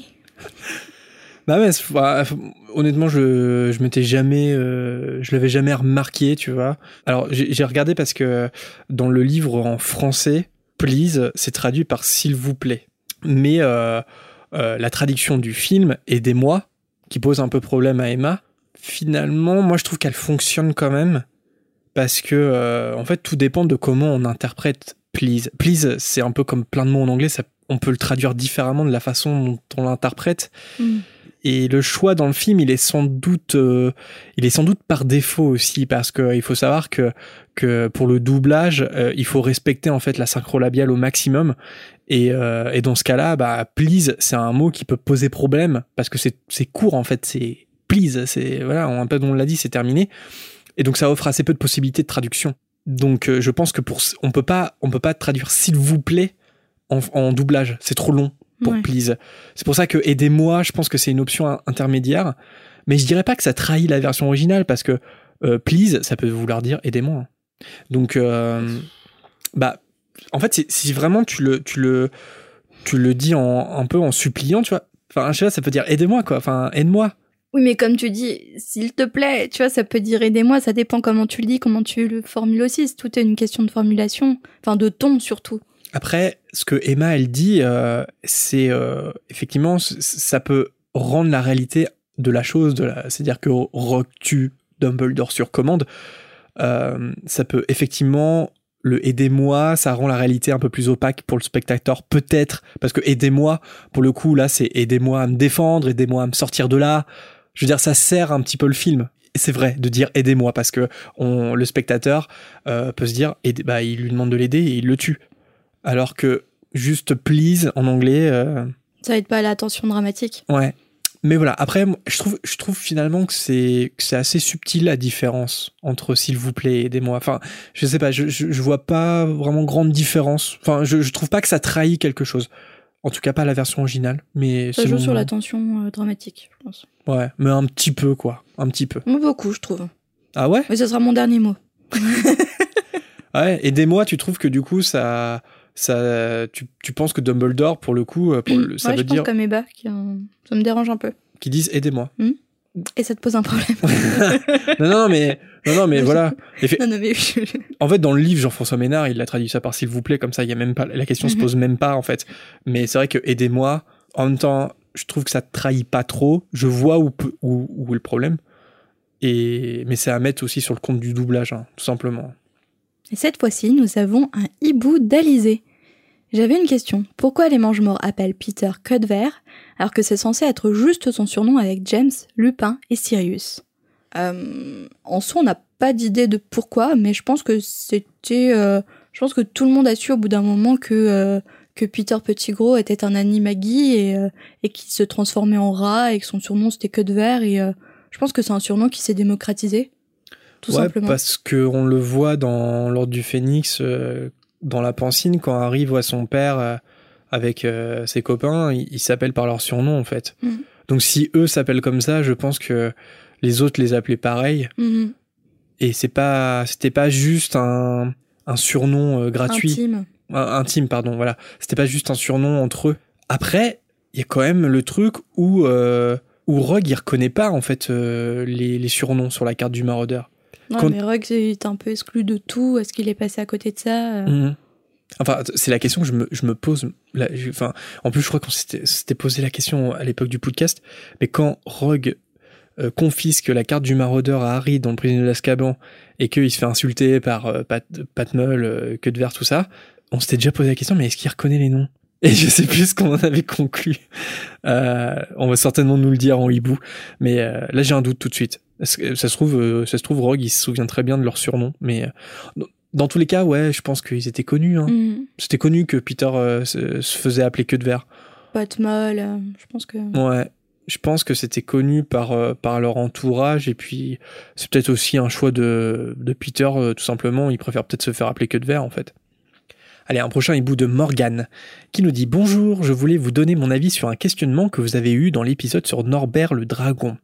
Bah bah, honnêtement, je je m'étais jamais, euh, je l'avais jamais remarqué, tu vois. Alors j'ai regardé parce que dans le livre en français, please, c'est traduit par s'il vous plaît. Mais euh, euh, la traduction du film Aidez-moi, qui pose un peu problème à Emma, finalement, moi je trouve qu'elle fonctionne quand même parce que en fait tout dépend de comment on interprète please. Please, c'est un peu comme plein de mots en anglais, ça, on peut le traduire différemment de la façon dont on l'interprète. Mm. Et le choix dans le film, il est sans doute, euh, il est sans doute par défaut aussi, parce que il faut savoir que que pour le doublage, euh, il faut respecter en fait la synchro labiale au maximum. Et, euh, dans ce cas-là, bah please, c'est un mot qui peut poser problème parce que c'est c'est court en fait, c'est please, c'est voilà, on, un peu on l'a dit, c'est terminé. Et donc ça offre assez peu de possibilités de traduction. Donc euh, je pense que pour on peut pas on peut pas traduire s'il vous plaît en doublage, c'est trop long pour Ouais. please. C'est pour ça que aidez-moi, je pense que c'est une option in- intermédiaire, mais je dirais pas que ça trahit la version originale parce que euh, please ça peut vouloir dire aidez-moi. Donc euh, bah en fait si vraiment tu le tu le tu le dis en un peu en suppliant, tu vois. Enfin, je sais pas, ça peut dire aidez-moi quoi. Enfin, aide-moi. Oui, mais comme tu dis, s'il te plaît, tu vois, ça peut dire aidez-moi, ça dépend comment tu le dis, comment tu le formules aussi. Tout est une question de formulation, enfin de ton surtout. Après, ce que Emma elle dit, euh, c'est euh, effectivement ça peut rendre la réalité de la chose, c'est-à-dire que Rock tue Dumbledore sur commande. euh, ça peut effectivement le aidez-moi, ça rend la réalité un peu plus opaque pour le spectateur, peut-être, parce que aidez-moi, pour le coup là, c'est aidez-moi à me défendre, aidez-moi à me sortir de là. Je veux dire, ça sert un petit peu le film. C'est vrai de dire aidez-moi parce que le spectateur peut se dire, bah, il lui demande de l'aider et il le tue. Alors que juste please en anglais, euh, Ça aide pas à la tension dramatique. ouais. Mais voilà, après, je trouve, je trouve finalement que c'est, que c'est assez subtil la différence entre s'il vous plaît, aidez-moi. Enfin, je sais pas, je, je, je vois pas vraiment grande différence. Enfin, je, je trouve pas que ça trahit quelque chose. En tout cas, pas la version originale. Mais Ça joue sur la tension euh, dramatique, je pense. Ouais, mais un petit peu, quoi. Un petit peu. Beaucoup, je trouve. Ah ouais? Mais ce sera mon dernier mot. Ouais, aidez-moi, tu trouves que du coup, ça, ça, tu, tu penses que Dumbledore, pour le coup, euh, pour le- ça ouais, veut je pense dire comme Eba, qui, euh, ça me dérange un peu. qu'ils disent aidez-moi. Et ça te pose un problème. non, non, mais, non, non, mais voilà. Effe- non, non, mais je- En fait, dans le livre, Jean-François Ménard, il a traduit ça par s'il vous plaît, comme ça, il y a même pas, la question se Mhm. pose même pas, en fait. Mais c'est vrai que aidez-moi, en même temps, je trouve que ça trahit pas trop. Je vois où, où, où est le problème. Et, mais c'est à mettre aussi sur le compte du doublage, hein, tout simplement. Et cette fois-ci, nous avons un hibou d'Alizé. J'avais une question. Pourquoi les mange-morts appellent Peter Cudver alors que c'est censé être juste son surnom avec James, Lupin et Sirius? Euh, En soi, on n'a pas d'idée de pourquoi, mais je pense que c'était. euh, je pense que tout le monde a su au bout d'un moment que euh, que Peter Petit Gros était un animagi et euh, et qu'il se transformait en rat et que son surnom c'était Cudver et euh, je pense que c'est un surnom qui s'est démocratisé. Tout ouais, simplement. parce que on le voit dans l'ordre du Phénix, euh, dans la pancine, quand Harry voit son père euh, avec euh, ses copains, ils ils s'appellent par leur surnom en fait. Mhm. Donc si eux s'appellent comme ça, je pense que les autres les appelaient pareil. Mhm. Et c'est pas, c'était pas juste un, un surnom euh, gratuit, Intime. Un- intime, pardon. Voilà, c'était pas juste un surnom entre eux. Après, il y a quand même le truc où euh, où Rogue il reconnaît pas en fait euh, les, les surnoms sur la carte du maraudeur. Ouais, Quand- mais Rogue est un peu exclu de tout. Est-ce qu'il est passé à côté de ça euh Mhm. Enfin, c'est la question que je me, je me pose. Là, je- enfin, en plus, je crois qu'on s'était posé la question à l'époque du podcast. Mais quand Rogue euh, confisque la carte du maraudeur à Harry dans le prisonnier d'Azkaban et qu'il se fait insulter par euh, Pat, Patmol, euh, que de verre, tout ça, on s'était déjà posé la question, mais est-ce qu'il reconnaît les noms? Et je sais plus ce qu'on en avait conclu. On va certainement nous le dire en hibou, mais là j'ai un doute tout de suite. Que- Ça se trouve, euh, ça se trouve, Rogue, il se souvient très bien de leur surnom, mais euh, dans- tous les cas, ouais, je pense qu'ils étaient connus. Hein. Mhm. C'était connu que Peter euh, se, se faisait appeler que de verre. Pas de mal. euh, je pense que. Ouais. Je pense que c'était connu par, euh, par leur entourage et puis c'est peut-être aussi un choix de, de Peter, tout simplement. Il préfère peut-être se faire appeler que de verre en fait. Allez, un prochain hibou de Morgane qui nous dit Bonjour, je voulais vous donner mon avis sur un questionnement que vous avez eu dans l'épisode sur Norbert le dragon.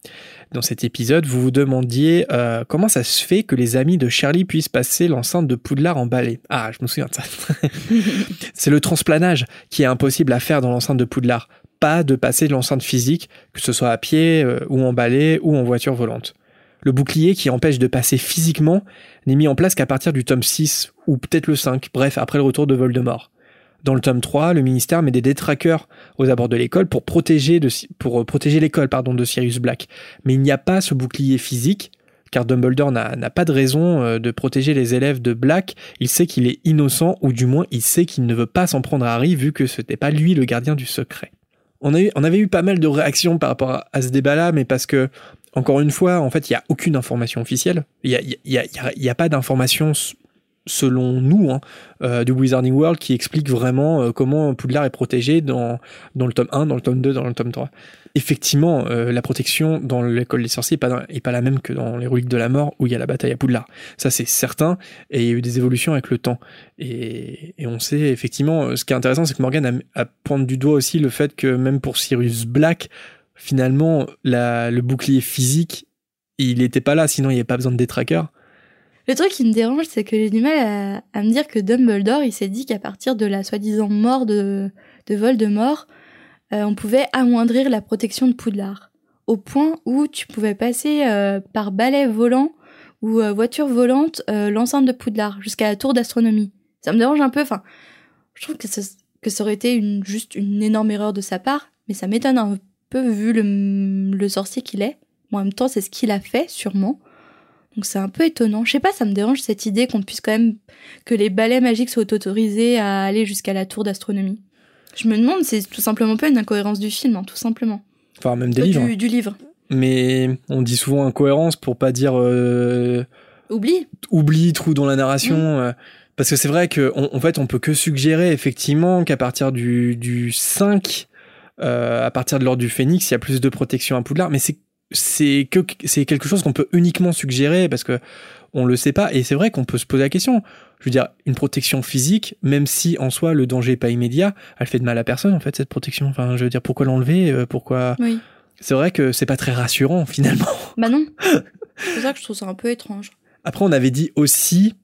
Dans cet épisode, vous vous demandiez euh, comment ça se fait que les amis de Charlie puissent passer l'enceinte de Poudlard en balai. Ah, je me souviens de ça. C'est le transplanage qui est impossible à faire dans l'enceinte de Poudlard. Pas de passer l'enceinte physique, que ce soit à pied euh, ou en balai ou en voiture volante. Le bouclier qui empêche de passer physiquement n'est mis en place qu'à partir du tome 6 ou peut-être le 5, bref, après le retour de Voldemort. Dans le tome 3, le ministère met des détraqueurs aux abords de l'école pour euh, protéger l'école pardon, de Sirius Black. Mais il n'y a pas ce bouclier physique, car Dumbledore n'a pas de raison euh, de protéger les élèves de Black. Il sait qu'il est innocent, ou du moins il sait qu'il ne veut pas s'en prendre à Harry, vu que ce n'était pas lui le gardien du secret. On, a on avait eu pas mal de réactions par rapport à ce débat-là, mais parce que, encore une fois, en fait, il n'y a aucune information officielle. Il n'y a, y a- pas d'information selon nous, hein, euh, du Wizarding World qui explique vraiment euh, comment Poudlard est protégé dans, le tome 1, dans le tome 2, dans le tome 3. Effectivement, euh, la protection dans l'école des sorciers n'est pas, la même que dans les reliques de la mort où il y a la bataille à Poudlard. Ça, c'est certain, et il y a eu des évolutions avec le temps. Et, on sait effectivement, ce qui est intéressant, c'est que Morgan a, a pointe du doigt aussi le fait que même pour Sirius Black, finalement, le bouclier physique, il n'était pas là, sinon il n'y avait pas besoin de détraqueurs. Le truc qui me dérange, c'est que j'ai du mal à, me dire que Dumbledore, il s'est dit qu'à partir de la soi-disant mort de, de Voldemort, euh, on pouvait amoindrir la protection de Poudlard. Au point où tu pouvais passer euh, par balai volant ou euh, voiture volante l'enceinte de Poudlard jusqu'à la tour d'astronomie. Ça me dérange un peu, enfin, je trouve que que ça aurait été juste une énorme erreur de sa part, mais ça m'étonne un peu vu le, le sorcier qu'il est. en même temps, c'est ce qu'il a fait, sûrement. Donc c'est un peu étonnant. Je sais pas, ça me dérange cette idée qu'on puisse quand même que les balais magiques soient autorisés à aller jusqu'à la tour d'astronomie. Je me demande, c'est tout simplement pas une incohérence du film, hein, tout simplement. Enfin, même des Euh, livres. Du, du livre. Mais on dit souvent incohérence pour pas dire euh, Oublie. oubli, trou dans la narration. euh, parce que c'est vrai que on- en fait, on peut que suggérer effectivement qu'à partir du, du 5, euh, à partir de l'ordre du Phénix, il y a plus de protection à Poudlard. Mais c'est c'est que c'est quelque chose qu'on peut uniquement suggérer parce que on le sait pas et c'est vrai qu'on peut se poser la question. Je veux dire, une protection physique, même si en soi le danger est pas immédiat, elle fait de mal à personne en fait cette protection. Enfin, je veux dire, pourquoi l'enlever euh, Pourquoi Oui. C'est vrai que c'est pas très rassurant finalement. Bah non. c'est pour ça que je trouve ça un peu étrange. Après, on avait dit aussi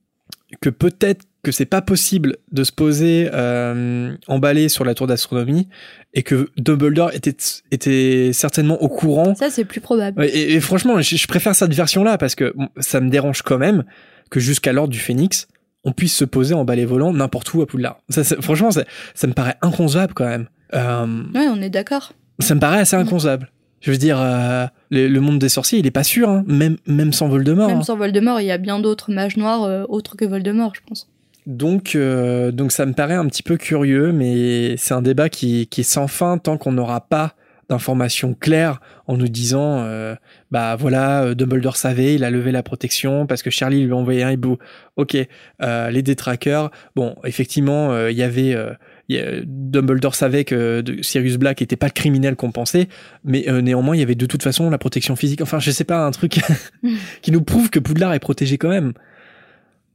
que peut-être que c'est pas possible de se poser euh, emballé sur la tour d'astronomie et que Dumbledore était, était certainement au courant. Ça, c'est plus probable. Et, et franchement, je, je préfère cette version-là parce que ça me dérange quand même que jusqu'à l'ordre du Phénix, on puisse se poser en balai volant n'importe où à Poudlard. Ça, franchement, ça, ça me paraît inconcevable quand même. Euh, Ouais, on est d'accord. ça me paraît assez inconcevable. Je veux dire, euh, le, le monde des sorciers, il est pas sûr, hein, même, même sans Voldemort. hein. Même sans Voldemort, il y a bien d'autres mages noirs euh, autres que Voldemort, je pense. Donc, euh, donc ça me paraît un petit peu curieux, mais c'est un débat qui, qui est sans fin tant qu'on n'aura pas d'informations claires en nous disant, euh, bah voilà, euh, Dumbledore savait, il a levé la protection parce que Charlie lui a envoyé un hibou. Ok, euh, les détraqueurs, bon, effectivement, euh, il y avait, euh, Dumbledore savait que Sirius Black était pas le criminel qu'on pensait, mais néanmoins, il y avait de toute façon la protection physique. Enfin, je sais pas, un truc qui nous prouve que Poudlard est protégé quand même.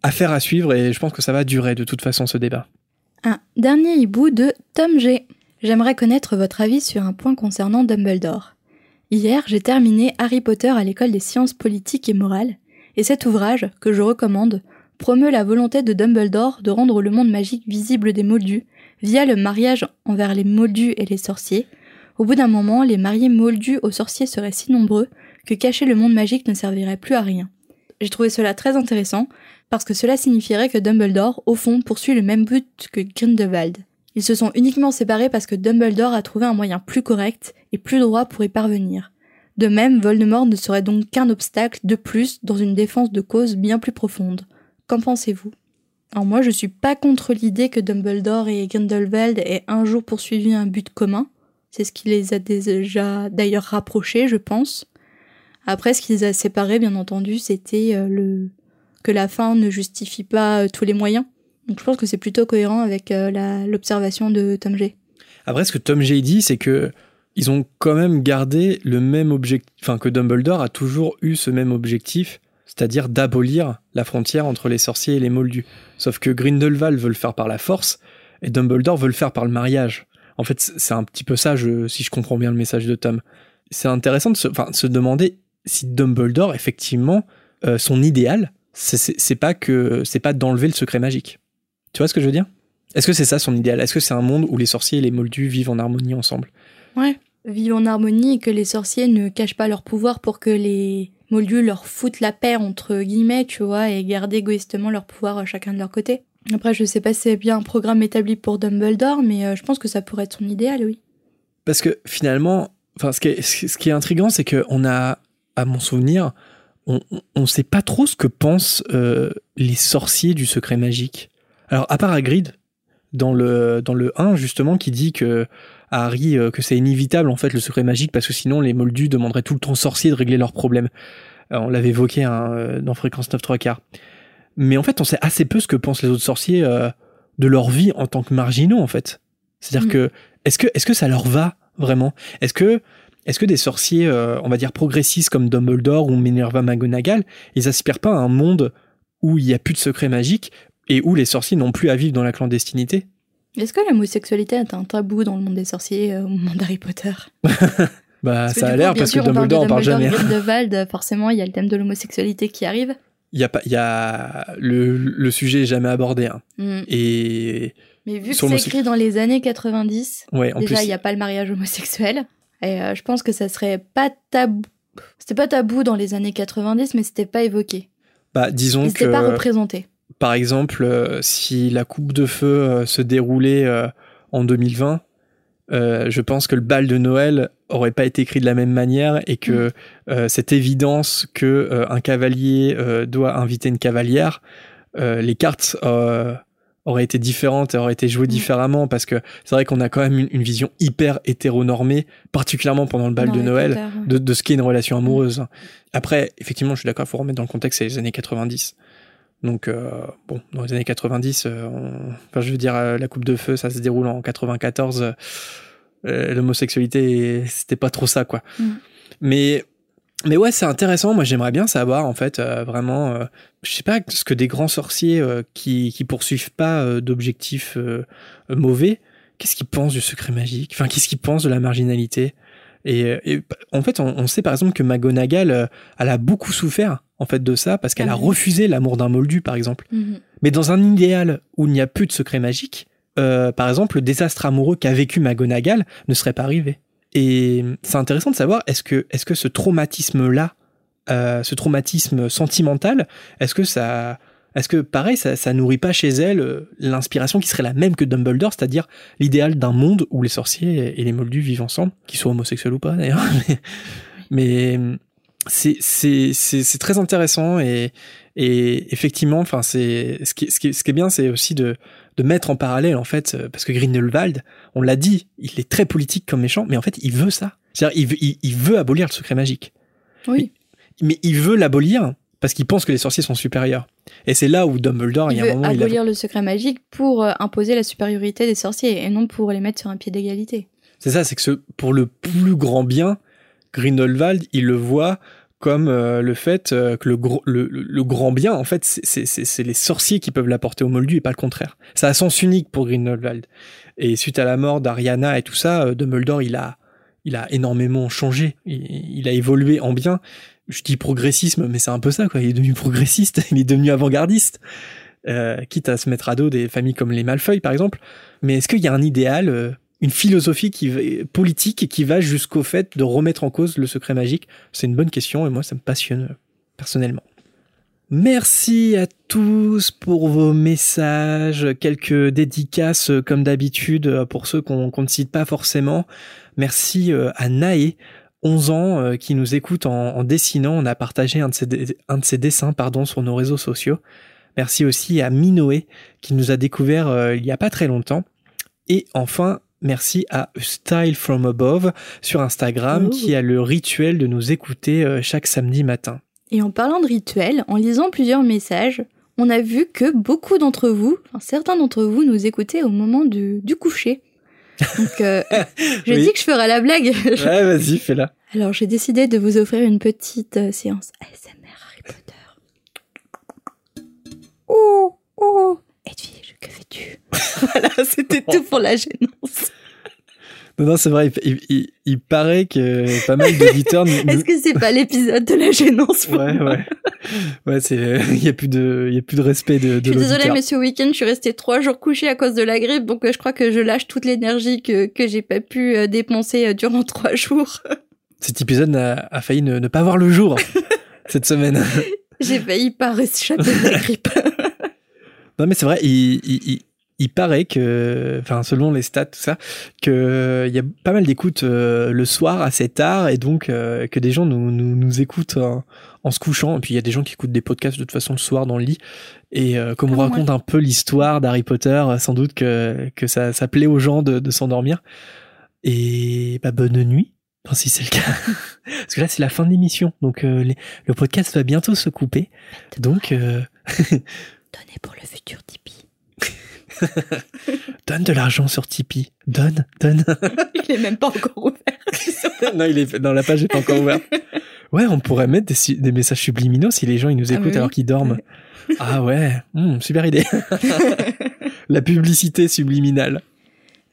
Affaire à suivre et je pense que ça va durer de toute façon ce débat. Un dernier hibou de Tom G. J'aimerais connaître votre avis sur un point concernant Dumbledore. Hier, j'ai terminé Harry Potter à l'école des sciences politiques et morales, et cet ouvrage, que je recommande, promeut la volonté de Dumbledore de rendre le monde magique visible des moldus, via le mariage envers les moldus et les sorciers. Au bout d'un moment, les mariés moldus aux sorciers seraient si nombreux que cacher le monde magique ne servirait plus à rien. J'ai trouvé cela très intéressant, parce que cela signifierait que Dumbledore, au fond, poursuit le même but que Grindelwald. Ils se sont uniquement séparés parce que Dumbledore a trouvé un moyen plus correct et plus droit pour y parvenir. De même, Voldemort ne serait donc qu'un obstacle de plus dans une défense de cause bien plus profonde. Qu'en pensez-vous? Alors moi, je suis pas contre l'idée que Dumbledore et Grindelwald aient un jour poursuivi un but commun. C'est ce qui les a déjà d'ailleurs rapprochés, je pense. Après, ce qui les a séparés, bien entendu, c'était euh, le que la fin ne justifie pas euh, tous les moyens. Donc je pense que c'est plutôt cohérent avec euh, l'observation de Tom G. Après, ce que Tom J dit, c'est que ils ont quand même gardé le même objectif, enfin que Dumbledore a toujours eu ce même objectif, c'est-à-dire d'abolir la frontière entre les sorciers et les moldus. Sauf que Grindelwald veut le faire par la force et Dumbledore veut le faire par le mariage. En fait, c'est un petit peu ça, si je comprends bien le message de Tom. C'est intéressant de se demander si Dumbledore, effectivement, euh, son idéal, c'est- pas que c'est pas d'enlever le secret magique. Tu vois ce que je veux dire? Est-ce que c'est ça son idéal? Est-ce que c'est un monde où les sorciers et les moldus vivent en harmonie ensemble? Ouais. Vivent en harmonie et que les sorciers ne cachent pas leur pouvoir pour que les moldus leur foutent la paix, entre guillemets, tu vois, et gardent égoïstement leur pouvoir euh, chacun de leur côté. Après, je sais pas si c'est bien un programme établi pour Dumbledore, mais euh, je pense que ça pourrait être son idéal, oui. Parce que finalement, enfin, ce qui est, ce qui est intriguant, c'est qu'on a, à mon souvenir, on ne sait pas trop ce que pensent euh, les sorciers du secret magique. Alors, à part Hagrid, dans le, dans le 1, justement, qui dit que à Harry euh, que c'est inévitable, en fait, le secret magique, parce que sinon, les moldus demanderaient tout le temps aux sorciers de régler leurs problèmes. Euh, on l'avait évoqué hein, dans Fréquence 9 3 quarts. mais en fait, on sait assez peu ce que pensent les autres sorciers euh, de leur vie en tant que marginaux, en fait. C'est-à-dire Mm. que est-ce que est-ce que ça leur va vraiment? Est-ce que est-ce que des sorciers, euh, on va dire progressistes comme Dumbledore ou Minerva McGonagall, ils aspirent pas à un monde où il y a plus de secrets magiques et où les sorciers n'ont plus à vivre dans la clandestinité? Est-ce que l'homosexualité est un tabou dans le monde des sorciers euh, au moment d'Harry Potter? Bah, ça a l'air parce que sûr, on parle de Dumbledore jamais. Dumbledore, Grindelwald, forcément, il y a le thème de l'homosexualité qui arrive. Il y a pas, il y a le, le sujet est jamais abordé. hein. Mm. Et Mais vu que c'est écrit dans les années 90, ouais, en déjà, il n'y a pas le mariage homosexuel. Et euh, je pense que ça serait pas tabou. C'était pas tabou dans les années 90, mais c'était pas évoqué. bah, disons que n'étaient pas représentés. par exemple, euh, si la coupe de feu euh, se déroulait en 2020, euh, je pense que le bal de Noël aurait pas été écrit de la même manière et que euh, cette évidence que euh, un cavalier doit inviter une cavalière, les cartes auraient été différentes, et auraient été jouées Mm. différemment parce que c'est vrai qu'on a quand même une, une vision hyper hétéronormée, particulièrement pendant le bal Dans de Noël de, de ce qu'est une relation amoureuse. Après, effectivement, je suis d'accord, il faut remettre dans le contexte, c'est les années 90. Donc, euh, bon, dans les années 90, euh, on- enfin, je veux dire, euh, la coupe de feu, ça se déroule en 94. euh, euh, L'homosexualité, c'était pas trop ça, quoi. Mm. Mais, mais ouais, c'est intéressant. Moi, j'aimerais bien savoir, en fait, euh, vraiment, euh, je sais pas, ce que des grands sorciers euh, qui, qui poursuivent pas euh, d'objectifs mauvais, qu'est-ce qu'ils pensent du secret magique? Enfin, qu'est-ce qu'ils pensent de la marginalité? Et, et, en fait, on, on sait par exemple que McGonagall, elle a beaucoup souffert en fait de ça parce qu'elle Ah a oui. refusé l'amour d'un moldu, par exemple. Mhm. Mais dans un idéal où il n'y a plus de secret magique, par exemple, le désastre amoureux qu'a vécu McGonagall ne serait pas arrivé. Et c'est intéressant de savoir est-ce que, est-ce que ce traumatisme-là, euh, ce traumatisme sentimental, est-ce que ça, est-ce que pareil, ça, nourrit pas chez elle euh, l'inspiration qui serait la même que Dumbledore, c'est-à-dire l'idéal d'un monde où les sorciers et les moldus vivent ensemble, qu'ils soient homosexuels ou pas d'ailleurs. Mais, c'est, très intéressant et, effectivement, enfin, ce ce ce qui est bien, c'est aussi de, de mettre en parallèle en fait, euh, parce que Grindelwald, on l'a dit, il est très politique comme méchant, mais en fait, il veut ça. C'est-à-dire, il veut, il, il veut abolir le secret magique, Oui. mais il veut l'abolir parce qu'il pense que les sorciers sont supérieurs. Et c'est là où Dumbledore, il y a un moment, il a- abolir le secret magique pour euh, imposer la supériorité des sorciers et non pour les mettre sur un pied d'égalité. C'est ça, c'est que ce, pour le plus grand bien, Grindelwald, il le voit comme euh, le fait euh, que le, grand bien, en fait, c'est- les sorciers qui peuvent l'apporter au moldu et pas le contraire. Ça a sens unique pour Grindelwald. Et suite à la mort d'Ariana et tout ça, euh, Dumbledore, il a, il a énormément changé. Il, il a évolué en bien. Je dis progressisme, mais c'est un peu ça, quoi. Il est devenu progressiste, il est devenu avant-gardiste. Euh, quitte à se mettre à dos des familles comme les Malfeuilles, par exemple. Mais est-ce qu'il y a un idéal, une philosophie qui politique qui va jusqu'au fait de remettre en cause le secret magique? C'est une bonne question et moi, ça me passionne euh, personnellement. Merci à tous pour vos messages, quelques dédicaces euh, comme d'habitude euh, pour ceux qu'on ne cite pas forcément. Merci à Naé, 11 ans, qui nous écoute en, dessinant. On a partagé un de ses, dessins pardon, sur nos réseaux sociaux. Merci aussi à Minoé, qui nous a découvert il y a pas très longtemps. Et enfin, merci à Style From Above sur Instagram, Oh. qui a le rituel de nous écouter euh, chaque samedi matin. Et en parlant de rituel, en lisant plusieurs messages, on a vu que beaucoup d'entre vous, enfin certains d'entre vous, nous écoutaient au moment du, du coucher. Donc, euh, je Oui. dis que je ferai la blague. Ouais, vas-y, fais-la. Alors, j'ai décidé de vous offrir une petite euh, séance ASMR Harry Potter. Oh, oh, Edwige, que fais-tu? Voilà, c'était tout pour la gênance. Non, non, c'est vrai, il, il- il paraît que pas mal nous- Est-ce que c'est pas l'épisode de la gênance pour Ouais, ouais. Ouais, c'est, il y a plus de, il a plus de respect de, de Je suis désolée, mais ce week-end, je suis restée trois jours couchée à cause de la grippe, donc euh, je crois que je lâche toute l'énergie que, que j'ai pas pu euh, dépenser euh, durant trois jours. Cet épisode a, a failli ne, ne pas voir le jour cette semaine. j'ai failli pas réchapper de la grippe. Non, mais c'est vrai, il, il, paraît que, enfin, selon les stats, tout ça, que il y a pas mal d'écoutes euh, le soir assez tard et donc euh, que des gens nous, nous, nous écoutent en, en se couchant. Et puis il y a des gens qui écoutent des podcasts de toute façon le soir dans le lit. Et euh, comme on moi. raconte un peu l'histoire d'Harry Potter, euh, sans doute que, que ça, ça plaît aux gens de, de s'endormir. Et bah, bonne nuit. Enfin, si c'est le cas. Parce que là, c'est la fin de l'émission. Donc, euh, les- le podcast va bientôt se couper. Donc, euh, Donnez pour le. donne de l'argent sur Tipeee. Donne, donne. il est même pas encore ouvert. non, il est dans la page n'est pas encore ouverte. Ouais, on pourrait mettre des, des, messages subliminaux si les gens ils nous écoutent alors qu'ils dorment. ah ouais, hmm, super idée. la publicité subliminale.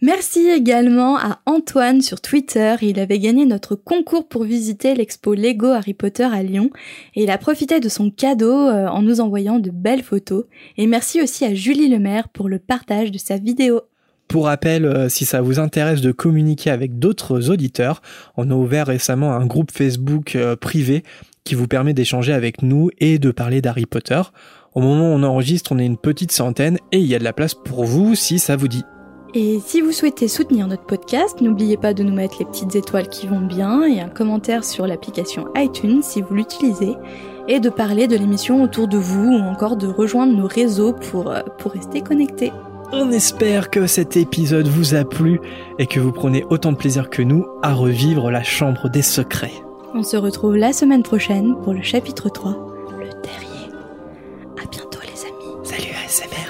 Merci également à Antoine sur Twitter. Il avait gagné notre concours pour visiter l'expo Lego Harry Potter à Lyon et il a profité de son cadeau euh, en nous envoyant de belles photos. Et merci aussi à Julie Lemaire pour le partage de sa vidéo. Pour rappel, euh, si ça vous intéresse de communiquer avec d'autres auditeurs, on a ouvert récemment un groupe Facebook euh, privé qui vous permet d'échanger avec nous et de parler d'Harry Potter. Au moment où on enregistre, on est une petite centaine et il y a de la place pour vous si ça vous dit. Et si vous souhaitez soutenir notre podcast, n'oubliez pas de nous mettre les petites étoiles qui vont bien et un commentaire sur l'application iTunes si vous l'utilisez, et de parler de l'émission autour de vous ou encore de rejoindre nos réseaux pour, euh, pour rester connectés. On espère que cet épisode vous a plu et que vous prenez autant de plaisir que nous à revivre la chambre des secrets. On se retrouve la semaine prochaine pour le chapitre 3, le terrier. À bientôt les amis. Salut ASMR.